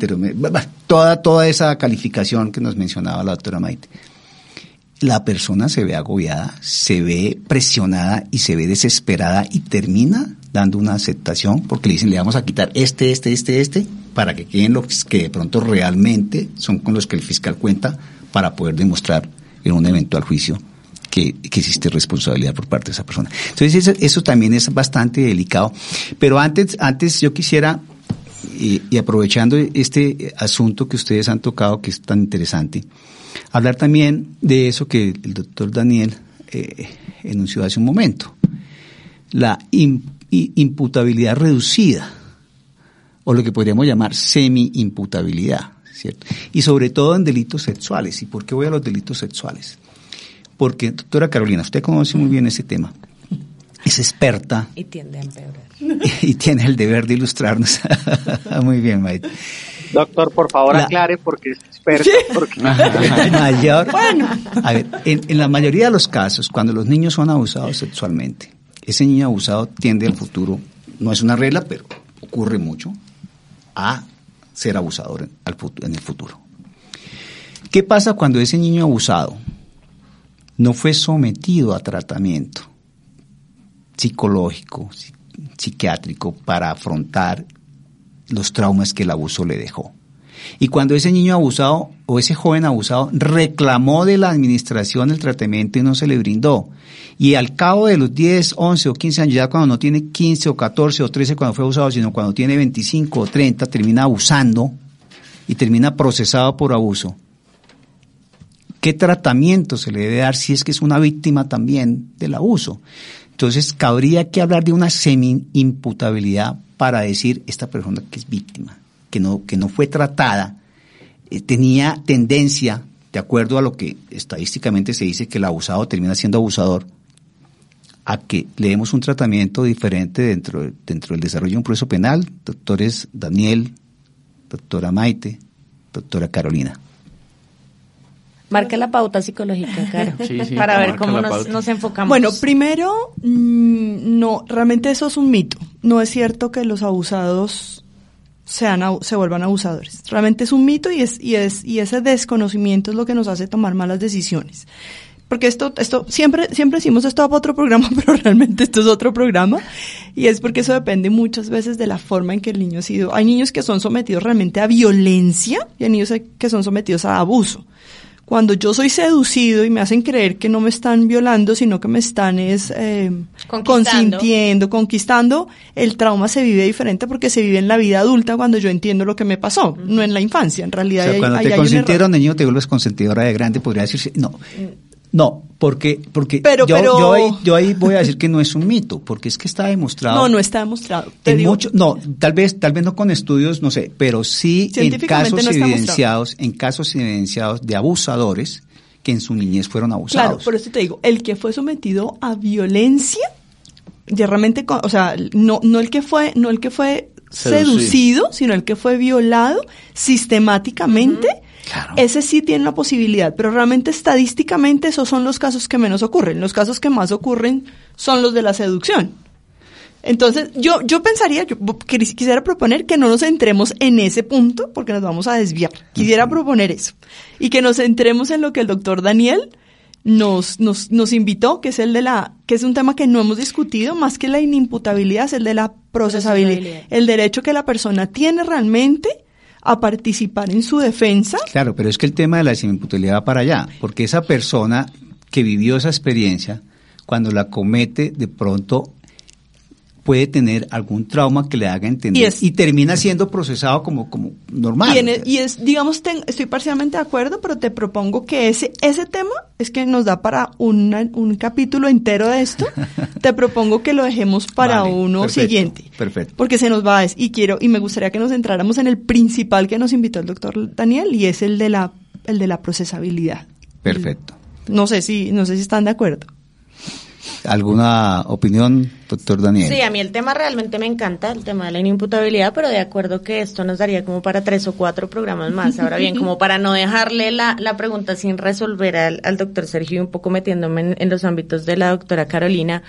toda, toda esa calificación que nos mencionaba la doctora Maite. La persona se ve agobiada, se ve presionada y se ve desesperada y termina dando una aceptación porque le dicen le vamos a quitar este, este, este, este, para que queden los que de pronto realmente son con los que el fiscal cuenta para poder demostrar en un eventual juicio que, existe responsabilidad por parte de esa persona. Entonces eso, también es bastante delicado. Pero antes, antes yo quisiera, y, aprovechando este asunto que ustedes han tocado, que es tan interesante, hablar también de eso que el doctor Daniel eh, enunció hace un momento, la imputabilidad reducida, o lo que podríamos llamar semi-imputabilidad, ¿cierto? Y sobre todo en delitos sexuales. ¿Y por qué voy a los delitos sexuales? Porque, doctora Carolina, usted conoce muy bien ese tema. es experta Y tiende a empeorar. y tiene el deber de ilustrarnos. Muy bien, Maite. Doctor, por favor La- aclare porque es experto. Porque... Mayor. A ver, en, en la mayoría de los casos, cuando los niños son abusados sexualmente, ese niño abusado tiende al futuro, no es una regla, pero ocurre mucho, a ser abusador en, al futu- en el futuro. ¿Qué pasa cuando ese niño abusado no fue sometido a tratamiento psicológico, psi- psiquiátrico para afrontar los traumas que el abuso le dejó? Y cuando ese niño abusado o ese joven abusado reclamó de la administración el tratamiento y no se le brindó, y al cabo de los 10, 11 o 15 años, ya cuando no tiene 15 o 14 o 13 cuando fue abusado, sino cuando tiene 25 o 30, termina abusando y termina procesado por abuso. ¿Qué tratamiento se le debe dar si es que es una víctima también del abuso? Entonces, cabría que hablar de una semi-imputabilidad para decir esta persona que es víctima, que no, que no fue tratada, eh, tenía tendencia, de acuerdo a lo que estadísticamente se dice que el abusado termina siendo abusador, a que le demos un tratamiento diferente dentro, de- dentro del desarrollo de un proceso penal. Doctores Daniel, doctora Maite, doctora Carolina. Marca la pauta psicológica, Sí, sí, para ver cómo nos, enfocamos. Bueno, primero, mm, no, realmente eso es un mito. No es cierto que los abusados sean, abu- se vuelvan abusadores. Realmente es un mito y, es, y, es, y ese desconocimiento es lo que nos hace tomar malas decisiones. Porque esto, esto, siempre, siempre decimos esto va para otro programa, pero realmente esto es otro programa. Y es porque eso depende muchas veces de la forma en que el niño ha sido. Hay niños que son sometidos realmente a violencia y hay niños que son sometidos a abuso. Cuando yo soy seducido y me hacen creer que no me están violando, sino que me están es, eh, Conquistando. consintiendo, conquistando, el trauma se vive diferente porque se vive en la vida adulta cuando yo entiendo lo que me pasó, no en la infancia. En O realidad, sea, ahí- cuando te hay consintieron de niño te vuelves consentidora de grande, podría decirse, no. No, porque, porque Pero- yo, pero- yo, ahí, yo ahí voy a decir que no es un mito, porque es que está demostrado. No, no está demostrado. Te en digo, mucho- no, tal vez, tal vez no con estudios, no sé, pero sí en casos no evidenciados, en casos evidenciados de abusadores que en su niñez fueron Claro, abusados. por eso te digo, el que fue sometido a violencia, ya realmente, o sea, no, no el que fue, no el que fue Seducido. seducido, sino el que fue violado sistemáticamente, Claro. ese sí tiene la posibilidad, pero realmente estadísticamente esos son los casos que menos ocurren. Los casos que más ocurren son los de la seducción. Entonces, yo, yo pensaría, yo quis- quisiera proponer que no nos centremos en ese punto, porque nos vamos a desviar. Quisiera proponer eso. Y que nos centremos en lo que el doctor Daniel nos, nos, nos invitó, que es el de la, que es un tema que no hemos discutido, más que la inimputabilidad, es el de la procesabilidad. Procesabilidad. El derecho que la persona tiene realmente a participar en su defensa. Claro, pero es que el tema de la semimputabilidad va para allá, porque esa persona que vivió esa experiencia, cuando la comete, de pronto puede tener algún trauma que le haga entender Y termina siendo procesado como, como normal. Y, en el- y es, digamos, ten- estoy parcialmente de acuerdo, pero te propongo que ese, ese tema es que nos da para una- un capítulo entero de esto. te propongo que lo dejemos para Vale, uno perfecto, siguiente. perfecto. Porque se nos va a, y quiero, y me gustaría que nos centráramos en el principal que nos invitó el doctor Daniel, y es el de la, el de la procesabilidad. Perfecto. No sé si, no sé si están de acuerdo. ¿Alguna opinión, doctor Daniel? Sí, a mí el tema realmente me encanta, el tema de la inimputabilidad, pero de acuerdo que esto nos daría como para tres o cuatro programas más. Ahora bien, como para no dejarle la, la pregunta sin resolver al, doctor Sergio, y un poco metiéndome en, en los ámbitos de la doctora Carolina,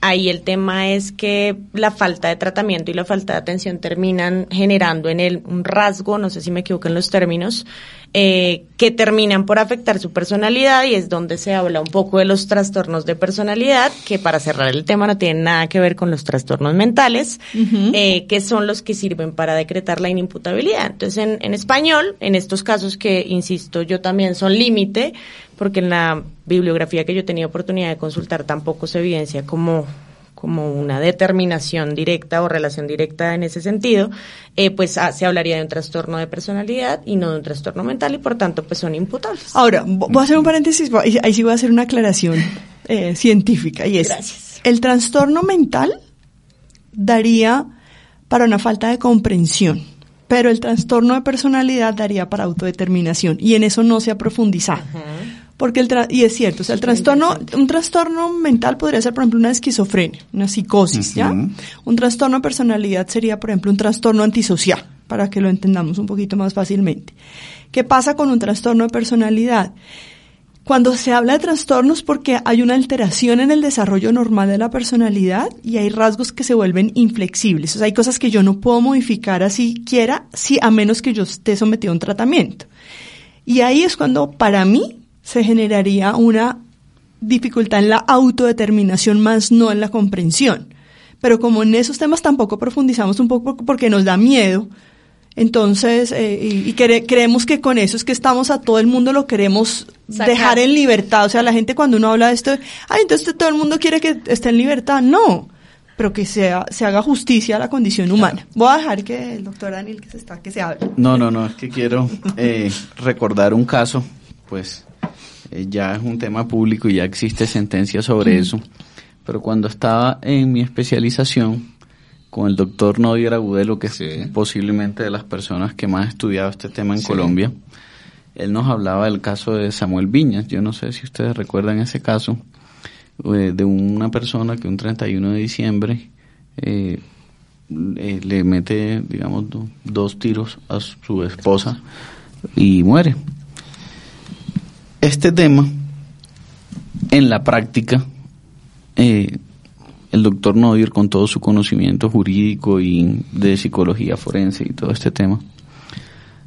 ahí el tema es que la falta de tratamiento y la falta de atención terminan generando en él un rasgo, no sé si me equivoco en los términos, eh, que terminan por afectar su personalidad y es donde se habla un poco de los trastornos de personalidad, que para cerrar el tema no tienen nada que ver con los trastornos mentales, eh, que son los que sirven para decretar la inimputabilidad. Entonces, en, en español, en estos casos que, insisto, yo también son límite, porque en la bibliografía que yo tenía oportunidad de consultar tampoco se evidencia como como una determinación directa o relación directa en ese sentido, eh, pues ah, se hablaría de un trastorno de personalidad y no de un trastorno mental y por tanto pues son imputables. Ahora, vo- voy a hacer un paréntesis, ahí sí voy a hacer una aclaración eh, científica, y es, Gracias. el trastorno mental daría para una falta de comprensión, pero el trastorno de personalidad daría para autodeterminación, y en eso no se ha profundizado. Porque el y es cierto, o sea, el trastorno, un trastorno mental podría ser, por ejemplo, una esquizofrenia, una psicosis, ¿ya? Un trastorno de personalidad sería, por ejemplo, un trastorno antisocial, para que lo entendamos un poquito más fácilmente. ¿Qué pasa con un trastorno de personalidad? Cuando se habla de trastornos porque hay una alteración en el desarrollo normal de la personalidad y hay rasgos que se vuelven inflexibles. O sea, hay cosas que yo no puedo modificar así quiera, si a menos que yo esté sometido a un tratamiento. Y ahí es cuando para mí se generaría una dificultad en la autodeterminación más no en la comprensión. Pero como en esos temas tampoco profundizamos un poco porque nos da miedo, entonces, eh, y, creemos que con eso es que estamos a todo el mundo lo queremos dejar en libertad. O sea, la gente cuando uno habla de esto, ay, entonces todo el mundo quiere que esté en libertad. No, pero que sea, se haga justicia a la condición humana. Voy a dejar que el doctor Daniel que se está, que se hable. No, no, no, es que quiero eh, recordar un caso, pues eh, ya es un tema público y ya existe sentencia sobre eso. Pero cuando estaba en mi especialización, con el doctor Nodier Agudelo, que es posiblemente de las personas que más ha estudiado este tema en Colombia. Él nos hablaba del caso de Samuel Viñas. Yo no sé si ustedes recuerdan ese caso eh, de una persona que un 31 de diciembre eh, le mete, digamos, dos tiros a su esposa y muere. Este tema, en la práctica, eh, el doctor Nodir, con todo su conocimiento jurídico y de psicología forense y todo este tema,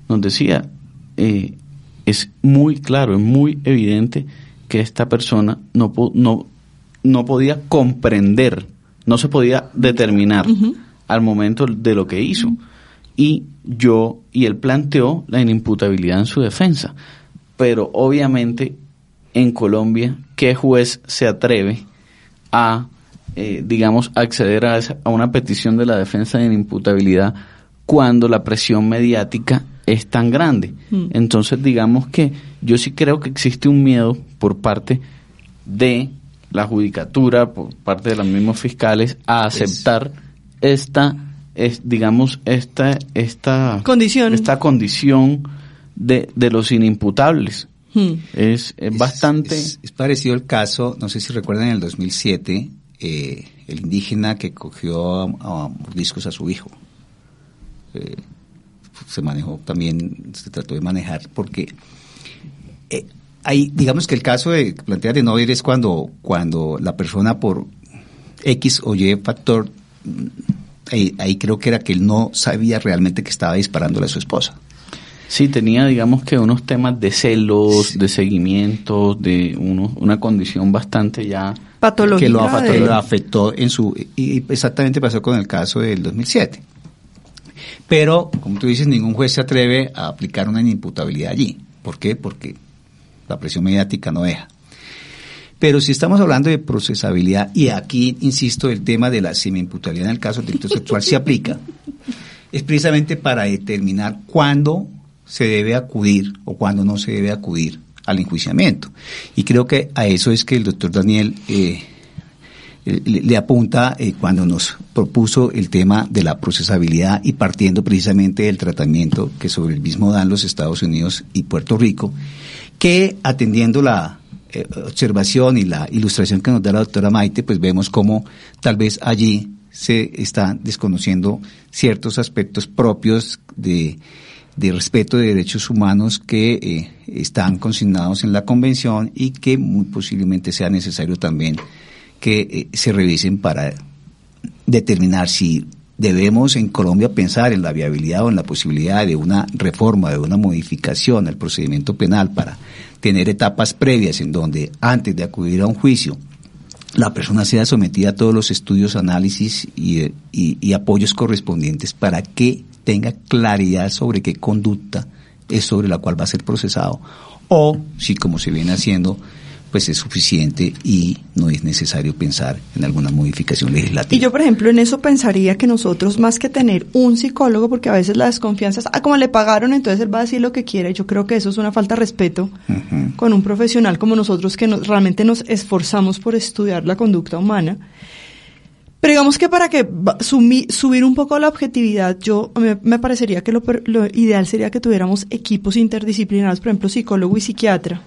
nos decía, eh, es muy claro, es muy evidente que esta persona no, no, no podía comprender, no se podía determinar al momento de lo que hizo. Y yo, y él planteó la inimputabilidad en su defensa. Pero obviamente en Colombia, ¿qué juez se atreve a eh, digamos, acceder a, a, una petición de la defensa de inimputabilidad cuando la presión mediática es tan grande. Mm. Entonces, digamos que yo sí creo que existe un miedo por parte de la judicatura, por parte de los mismos fiscales, a aceptar esta, es, digamos, esta, esta condición, esta condición de, de los inimputables. Mm. Es, bastante... Es, es, parecido el caso, no sé si recuerdan, en el 2007, eh, el indígena que cogió a, discos a su hijo. Eh, se manejó también, se trató de manejar, porque eh, hay, digamos que el caso de plantea de no ir es cuando, cuando la persona por X o Y factor, ahí, creo que era que él no sabía realmente que estaba disparándole a su esposa. Sí, tenía, digamos que unos temas de celos, de seguimiento, de una condición bastante ya que lo, afectó en su... Y exactamente pasó con el caso del 2007. Pero, como tú dices, ningún juez se atreve a aplicar una inimputabilidad allí. ¿Por qué? Porque la presión mediática no deja. Pero si estamos hablando de procesabilidad, y aquí, insisto, el tema de la semi-imputabilidad en el caso del delito sexual se aplica, es precisamente para determinar cuándo se debe acudir o cuándo no se debe acudir al enjuiciamiento. Y creo que a eso es que el doctor Daniel eh, le, apunta eh, cuando nos propuso el tema de la procesabilidad y partiendo precisamente del tratamiento que sobre el mismo dan los Estados Unidos y Puerto Rico, que atendiendo la eh, observación y la ilustración que nos da la doctora Maite, pues vemos cómo tal vez allí se están desconociendo ciertos aspectos propios de de respeto de derechos humanos que eh, están consignados en la convención y que muy posiblemente sea necesario también que eh, se revisen para determinar si debemos en Colombia pensar en la viabilidad o en la posibilidad de una reforma, de una modificación al procedimiento penal para tener etapas previas en donde antes de acudir a un juicio la persona sea sometida a todos los estudios, análisis y, y, y apoyos correspondientes para que tenga claridad sobre qué conducta es sobre la cual va a ser procesado o si como se viene haciendo pues es suficiente y no es necesario pensar en alguna modificación legislativa. Y yo, por ejemplo, en eso pensaría que nosotros, más que tener un psicólogo, porque a veces la desconfianza es, ah, como le pagaron, entonces él va a decir lo que quiere. Yo creo que eso es una falta de respeto con un profesional como nosotros que realmente nos esforzamos por estudiar la conducta humana. Pero digamos que para que subir un poco la objetividad, yo me, parecería que lo, ideal sería que tuviéramos equipos interdisciplinarios, por ejemplo, psicólogo y psiquiatra,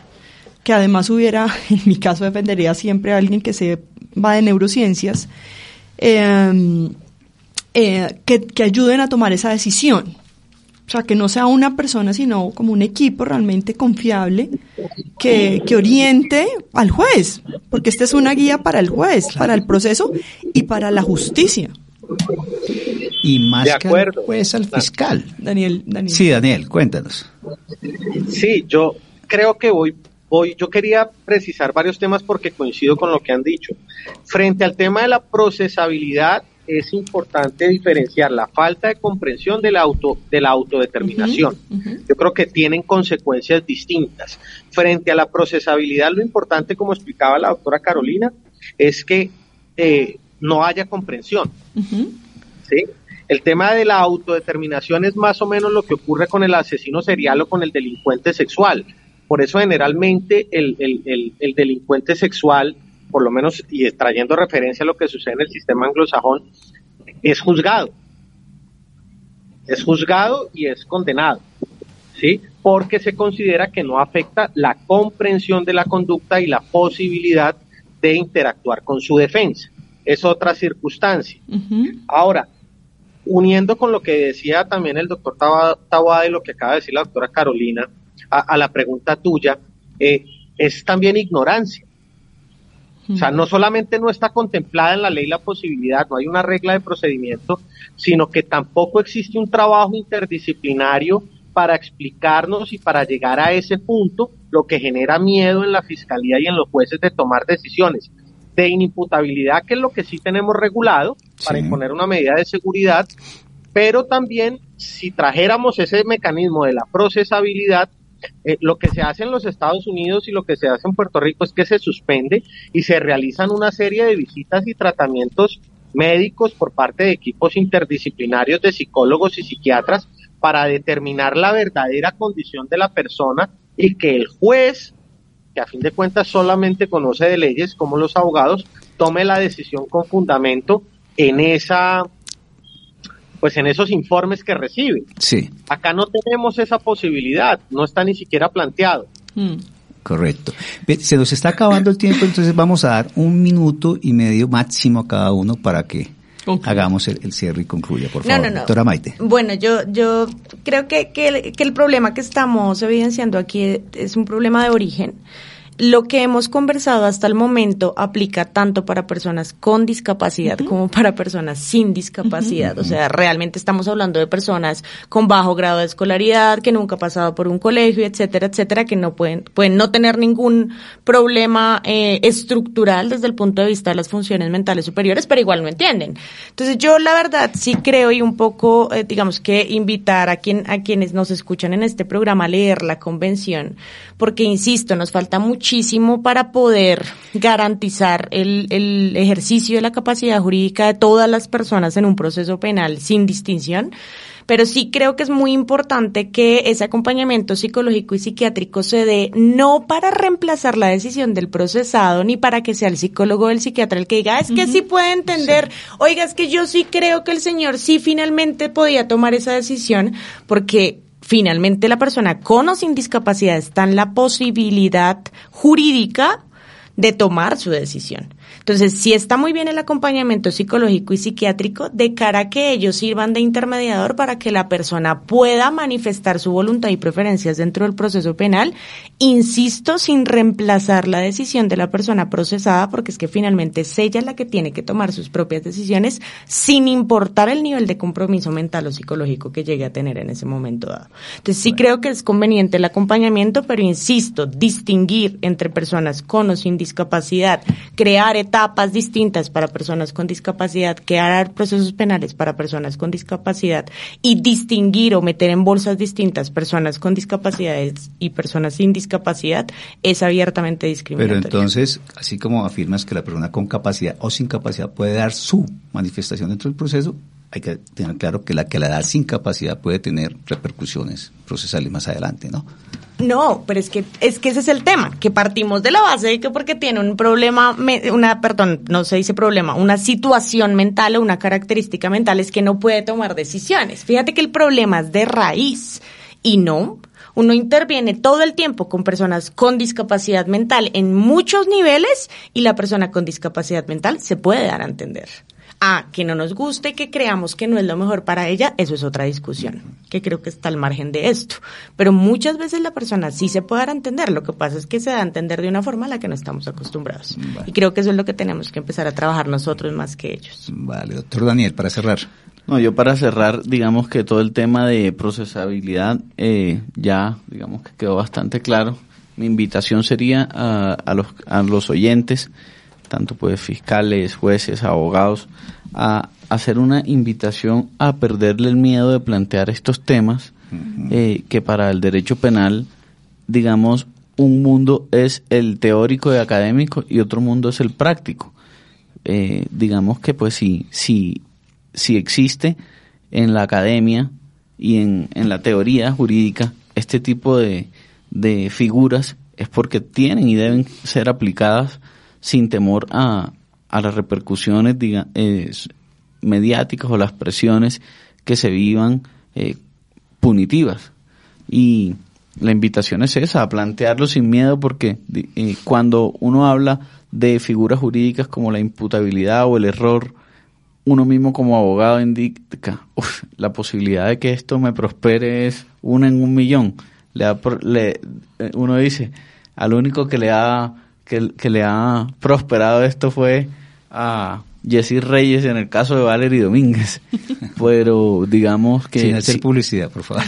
que además hubiera, en mi caso defendería siempre a alguien que se va de neurociencias, eh, eh, que, que ayuden a tomar esa decisión. O sea, que no sea una persona, sino como un equipo realmente confiable que, que oriente al juez, porque esta es una guía para el juez, para el proceso y para la justicia. Y más De que acuerdo. al juez, al fiscal. Daniel, Daniel. Sí, Daniel, cuéntanos. Sí, yo creo que voy, voy, yo quería precisar varios temas porque coincido con lo que han dicho. Frente al tema de la procesabilidad, es importante diferenciar la falta de comprensión de la auto, de la autodeterminación. Yo creo que tienen consecuencias distintas. Frente a la procesabilidad, lo importante, como explicaba la doctora Carolina, es que eh, no haya comprensión. ¿sí? El tema de la autodeterminación es más o menos lo que ocurre con el asesino serial o con el delincuente sexual. Por eso generalmente el, el- el- el delincuente sexual, por lo menos y trayendo referencia a lo que sucede en el sistema anglosajón, es juzgado. Es juzgado y es condenado. ¿sí? Porque se considera que no afecta la comprensión de la conducta y la posibilidad de interactuar con su defensa. Es otra circunstancia. Ahora, uniendo con lo que decía también el doctor Tawada y lo que acaba de decir la doctora Carolina, a, a la pregunta tuya, eh, es también ignorancia. O sea, no solamente no está contemplada en la ley la posibilidad, no hay una regla de procedimiento, sino que tampoco existe un trabajo interdisciplinario para explicarnos y para llegar a ese punto, lo que genera miedo en la fiscalía y en los jueces de tomar decisiones de inimputabilidad, que es lo que sí tenemos regulado para Sí. imponer una medida de seguridad, pero también si trajéramos ese mecanismo de la procesabilidad, eh, lo que se hace en los Estados Unidos y lo que se hace en Puerto Rico es que se suspende y se realizan una serie de visitas y tratamientos médicos por parte de equipos interdisciplinarios de psicólogos y psiquiatras para determinar la verdadera condición de la persona y que el juez, que a fin de cuentas solamente conoce de leyes como los abogados, tome la decisión con fundamento en esa pues en esos informes que recibe. Sí, Acá no tenemos esa posibilidad, no está ni siquiera planteado. Mm. correcto. Se nos está acabando el tiempo, entonces vamos a dar un minuto y medio máximo a cada uno para que Hagamos el, el cierre y concluya, por No, favor. no, no. Doctora Maite. Bueno, yo, yo creo que, que, el, que el problema que estamos evidenciando aquí es un problema de origen. Lo que hemos conversado hasta el momento aplica tanto para personas con discapacidad como para personas sin discapacidad. O sea, realmente estamos hablando de personas con bajo grado de escolaridad, que nunca han pasado por un colegio, etcétera, etcétera, que no pueden, pueden no tener ningún problema eh, estructural desde el punto de vista de las funciones mentales superiores, pero igual no entienden. Entonces yo la verdad sí creo y un poco, eh, digamos que invitar a quien, a quienes nos escuchan en este programa a leer la convención, porque insisto, nos falta muchísimo para poder garantizar el, el ejercicio de la capacidad jurídica de todas las personas en un proceso penal sin distinción. Pero sí creo que es muy importante que ese acompañamiento psicológico y psiquiátrico se dé no para reemplazar la decisión del procesado ni para que sea el psicólogo o el psiquiatra el que diga, "Ah, es que sí puede entender, oiga, es que yo sí creo que el señor sí finalmente podía tomar esa decisión porque finalmente la persona con o sin discapacidad está en la posibilidad jurídica de tomar su decisión. Entonces, sí está muy bien el acompañamiento psicológico y psiquiátrico de cara a que ellos sirvan de intermediador para que la persona pueda manifestar su voluntad y preferencias dentro del proceso penal, insisto, sin reemplazar la decisión de la persona procesada, porque es que finalmente es ella la que tiene que tomar sus propias decisiones, sin importar el nivel de compromiso mental o psicológico que llegue a tener en ese momento dado. Entonces, sí creo que es conveniente el acompañamiento, pero insisto, distinguir entre personas con o sin discapacidad, crear etapas distintas para personas con discapacidad, crear procesos penales para personas con discapacidad y distinguir o meter en bolsas distintas personas con discapacidades y personas sin discapacidad es abiertamente Pero discriminatorio. entonces, así como afirmas que la persona con capacidad o sin capacidad puede dar su manifestación dentro del proceso, hay que tener claro que la que la da sin capacidad puede tener repercusiones procesales más adelante, ¿no? No, pero es que es que ese es el tema, que partimos de la base de que porque tiene un problema, una, perdón, no se dice problema, una situación mental o una característica mental es que no puede tomar decisiones. Fíjate que el problema es de raíz Y no, uno interviene todo el tiempo con personas con discapacidad mental en muchos niveles y la persona con discapacidad mental se puede dar a entender. A que no nos guste, que creamos que no es lo mejor para ella, eso es otra discusión, que creo que está al margen de esto. Pero muchas veces la persona sí se puede dar a entender, lo que pasa es que se da a entender de una forma a la que no estamos acostumbrados. Y creo que eso es lo que tenemos que empezar a trabajar nosotros más que ellos. Vale, doctor Daniel, para cerrar. No, yo para cerrar, digamos que todo el tema de procesabilidad eh, ya, digamos que quedó bastante claro. Mi invitación sería a, a, los, a los oyentes tanto pues fiscales, jueces, abogados, a hacer una invitación a perderle el miedo de plantear estos temas, eh, que para el derecho penal, digamos, un mundo es el teórico y académico y otro mundo es el práctico. Eh, digamos que pues si, si, si existe en la academia y en, en la teoría jurídica este tipo de, de figuras es porque tienen y deben ser aplicadas sin temor a, a las repercusiones diga, eh, mediáticas o las presiones que se vivan eh, punitivas. Y la invitación es esa, a plantearlo sin miedo porque eh, cuando uno habla de figuras jurídicas como la imputabilidad o el error, uno mismo como abogado indica, uf, la posibilidad de que esto me prospere es una en un millón. Le, da, le uno dice, al único que le ha que, que le ha prosperado esto fue a Jessy Reyes en el caso de Valery Domínguez. Pero digamos que... Sin hacer publicidad, por favor.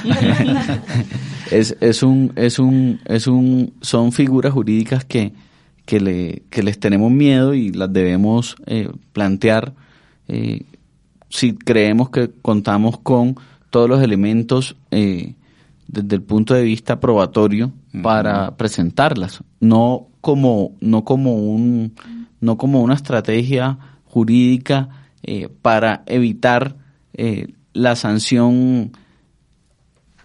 es, es un, es un, es un, son figuras jurídicas que, que, le, que les tenemos miedo y las debemos eh, plantear eh, si creemos que contamos con todos los elementos eh, desde el punto de vista probatorio para presentarlas, no como no como un no como una estrategia jurídica eh, para evitar eh, la sanción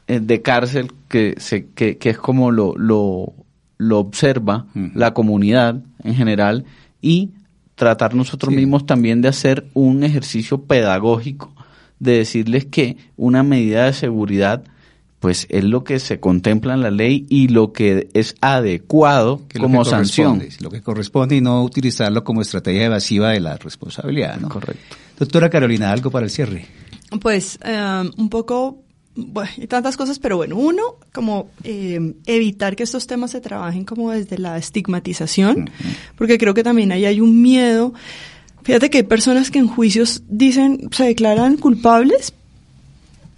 de cárcel que se que, que es como lo lo, lo observa la comunidad en general y tratar nosotros sí. mismos también de hacer un ejercicio pedagógico de decirles que una medida de seguridad pues es lo que se contempla en la ley y lo que es adecuado que como lo que sanción. Lo que corresponde y no utilizarlo como estrategia evasiva de la responsabilidad. ¿no? Correcto. Doctora Carolina, algo para el cierre. Pues um, un poco, bueno, y tantas cosas, pero bueno, uno, como eh, evitar que estos temas se trabajen como desde la estigmatización, porque creo que también ahí hay un miedo. Fíjate que hay personas que en juicios dicen, se declaran culpables,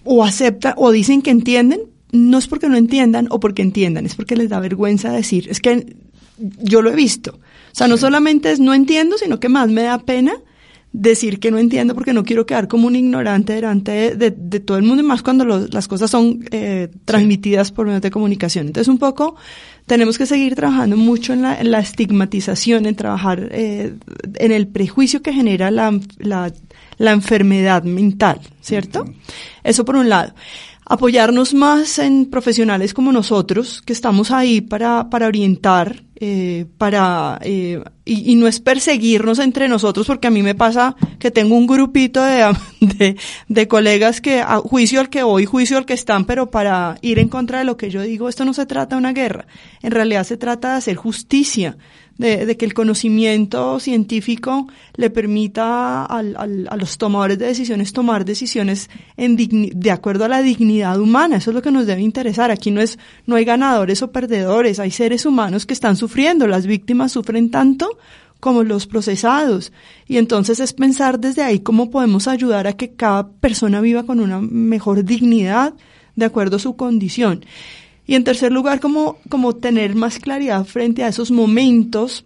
o aceptan o dicen que entienden, no es porque no entiendan o porque entiendan, es porque les da vergüenza decir, es que yo lo he visto. O sea, no solamente es no entiendo, sino que más me da pena decir que no entiendo porque no quiero quedar como un ignorante delante de, de, de todo el mundo y más cuando lo, las cosas son eh, transmitidas sí. por medios de comunicación. Entonces, un poco tenemos que seguir trabajando mucho en la, en la estigmatización, en trabajar eh, en el prejuicio que genera la, la, la enfermedad mental, ¿cierto? Uh -huh. Eso por un lado apoyarnos más en profesionales como nosotros, que estamos ahí para, para orientar, eh, para, eh, y, no es perseguirnos entre nosotros, porque a mí me pasa que tengo un grupito de, de, de, colegas que a juicio al que voy, juicio al que están, pero para ir en contra de lo que yo digo, esto no se trata de una guerra, en realidad se trata de hacer justicia, de, de, que el conocimiento científico le permita al, al, a los tomadores de decisiones tomar decisiones en de acuerdo a la dignidad humana. Eso es lo que nos debe interesar. Aquí no es, no hay ganadores o perdedores. Hay seres humanos que están sufriendo. Las víctimas sufren tanto como los procesados. Y entonces es pensar desde ahí cómo podemos ayudar a que cada persona viva con una mejor dignidad de acuerdo a su condición. Y en tercer lugar, como, como tener más claridad frente a esos momentos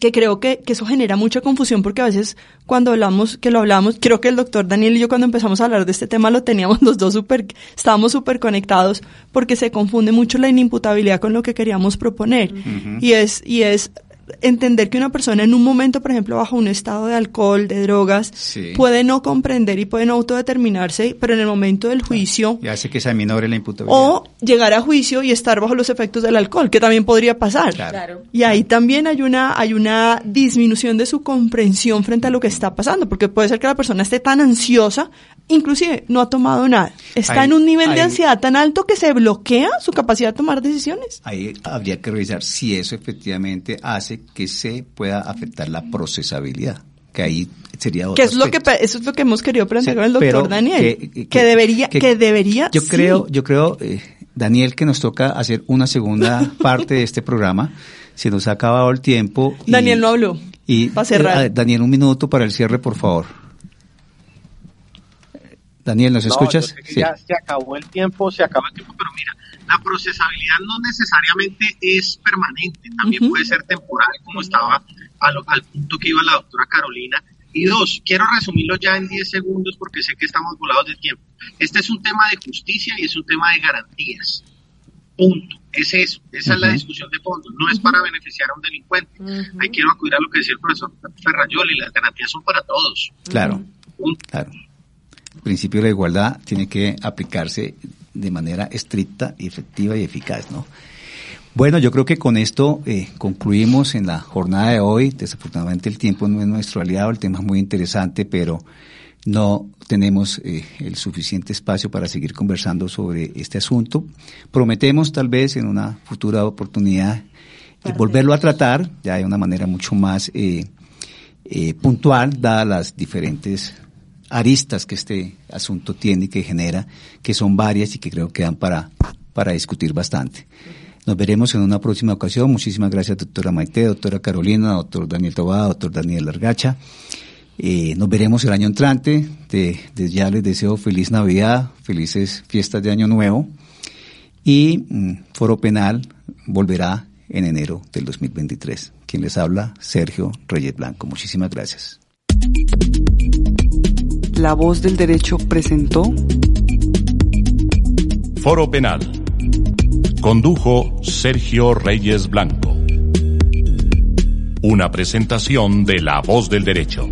que creo que, que, eso genera mucha confusión porque a veces cuando hablamos, que lo hablamos, creo que el doctor Daniel y yo cuando empezamos a hablar de este tema lo teníamos los dos súper, estábamos súper conectados porque se confunde mucho la inimputabilidad con lo que queríamos proponer. Uh -huh. Y es, y es entender que una persona en un momento, por ejemplo, bajo un estado de alcohol, de drogas, sí. puede no comprender y puede no autodeterminarse, pero en el momento del juicio... Y hace que se aminore la imputabilidad. O llegar a juicio y estar bajo los efectos del alcohol, que también podría pasar. Claro. Y ahí también hay una, hay una disminución de su comprensión frente a lo que está pasando, porque puede ser que la persona esté tan ansiosa inclusive no ha tomado nada. Está Ahí- en un nivel de ansiedad tan alto que se bloquea su capacidad de tomar decisiones. Ahí habría que revisar si eso efectivamente hace que se pueda afectar la procesabilidad, que ahí sería otro Que es lo que eso es lo que hemos querido plantear Sí, con el doctor Daniel. Que, debería, que, debería. Yo sí. creo, yo creo, eh, Daniel, que nos toca hacer una segunda parte de este programa. Se nos ha acabado el tiempo. y- Daniel no habló. Y Va a cerrar. eh, Daniel, un minuto para el cierre, por favor. Daniel, ¿nos No, escuchas? Ya se acabó el tiempo, se acabó el tiempo, pero mira, la procesabilidad no necesariamente es permanente, también puede ser temporal, como estaba al punto que iba la doctora Carolina. Y dos, quiero resumirlo ya en 10 segundos porque sé que estamos volados de tiempo. Este es un tema de justicia y es un tema de garantías. Punto. Es eso. Esa es la discusión de fondo. No es para beneficiar a un delincuente. Ahí quiero acudir a lo que decía el profesor Ferrayoli. Las garantías son para todos. Claro, Punto. claro. El principio de la igualdad tiene que aplicarse de manera estricta, y efectiva y eficaz, ¿no? Bueno, yo creo que con esto eh, concluimos en la jornada de hoy. Desafortunadamente el tiempo no es nuestro aliado, el tema es muy interesante, pero no tenemos eh, el suficiente espacio para seguir conversando sobre este asunto. Prometemos tal vez en una futura oportunidad eh, volverlo a tratar ya de una manera mucho más puntual, dadas las diferentes aristas que este asunto tiene y que genera, que son varias y que creo que dan para, para discutir bastante. Nos veremos en una próxima ocasión. Muchísimas gracias, doctora Maite, doctora Carolina, doctor Daniel Tobá, doctor Daniel Largacha. Eh, nos veremos el año entrante. De- desde ya les deseo feliz Navidad, felices fiestas de Año Nuevo. Y mm, Foro Penal volverá en enero del 2023. Quien les habla, Sergio Reyes Blanco. Muchísimas gracias. La voz del derecho presentó Foro Penal. Condujo Sergio Reyes Blanco. Una presentación de La Voz del Derecho.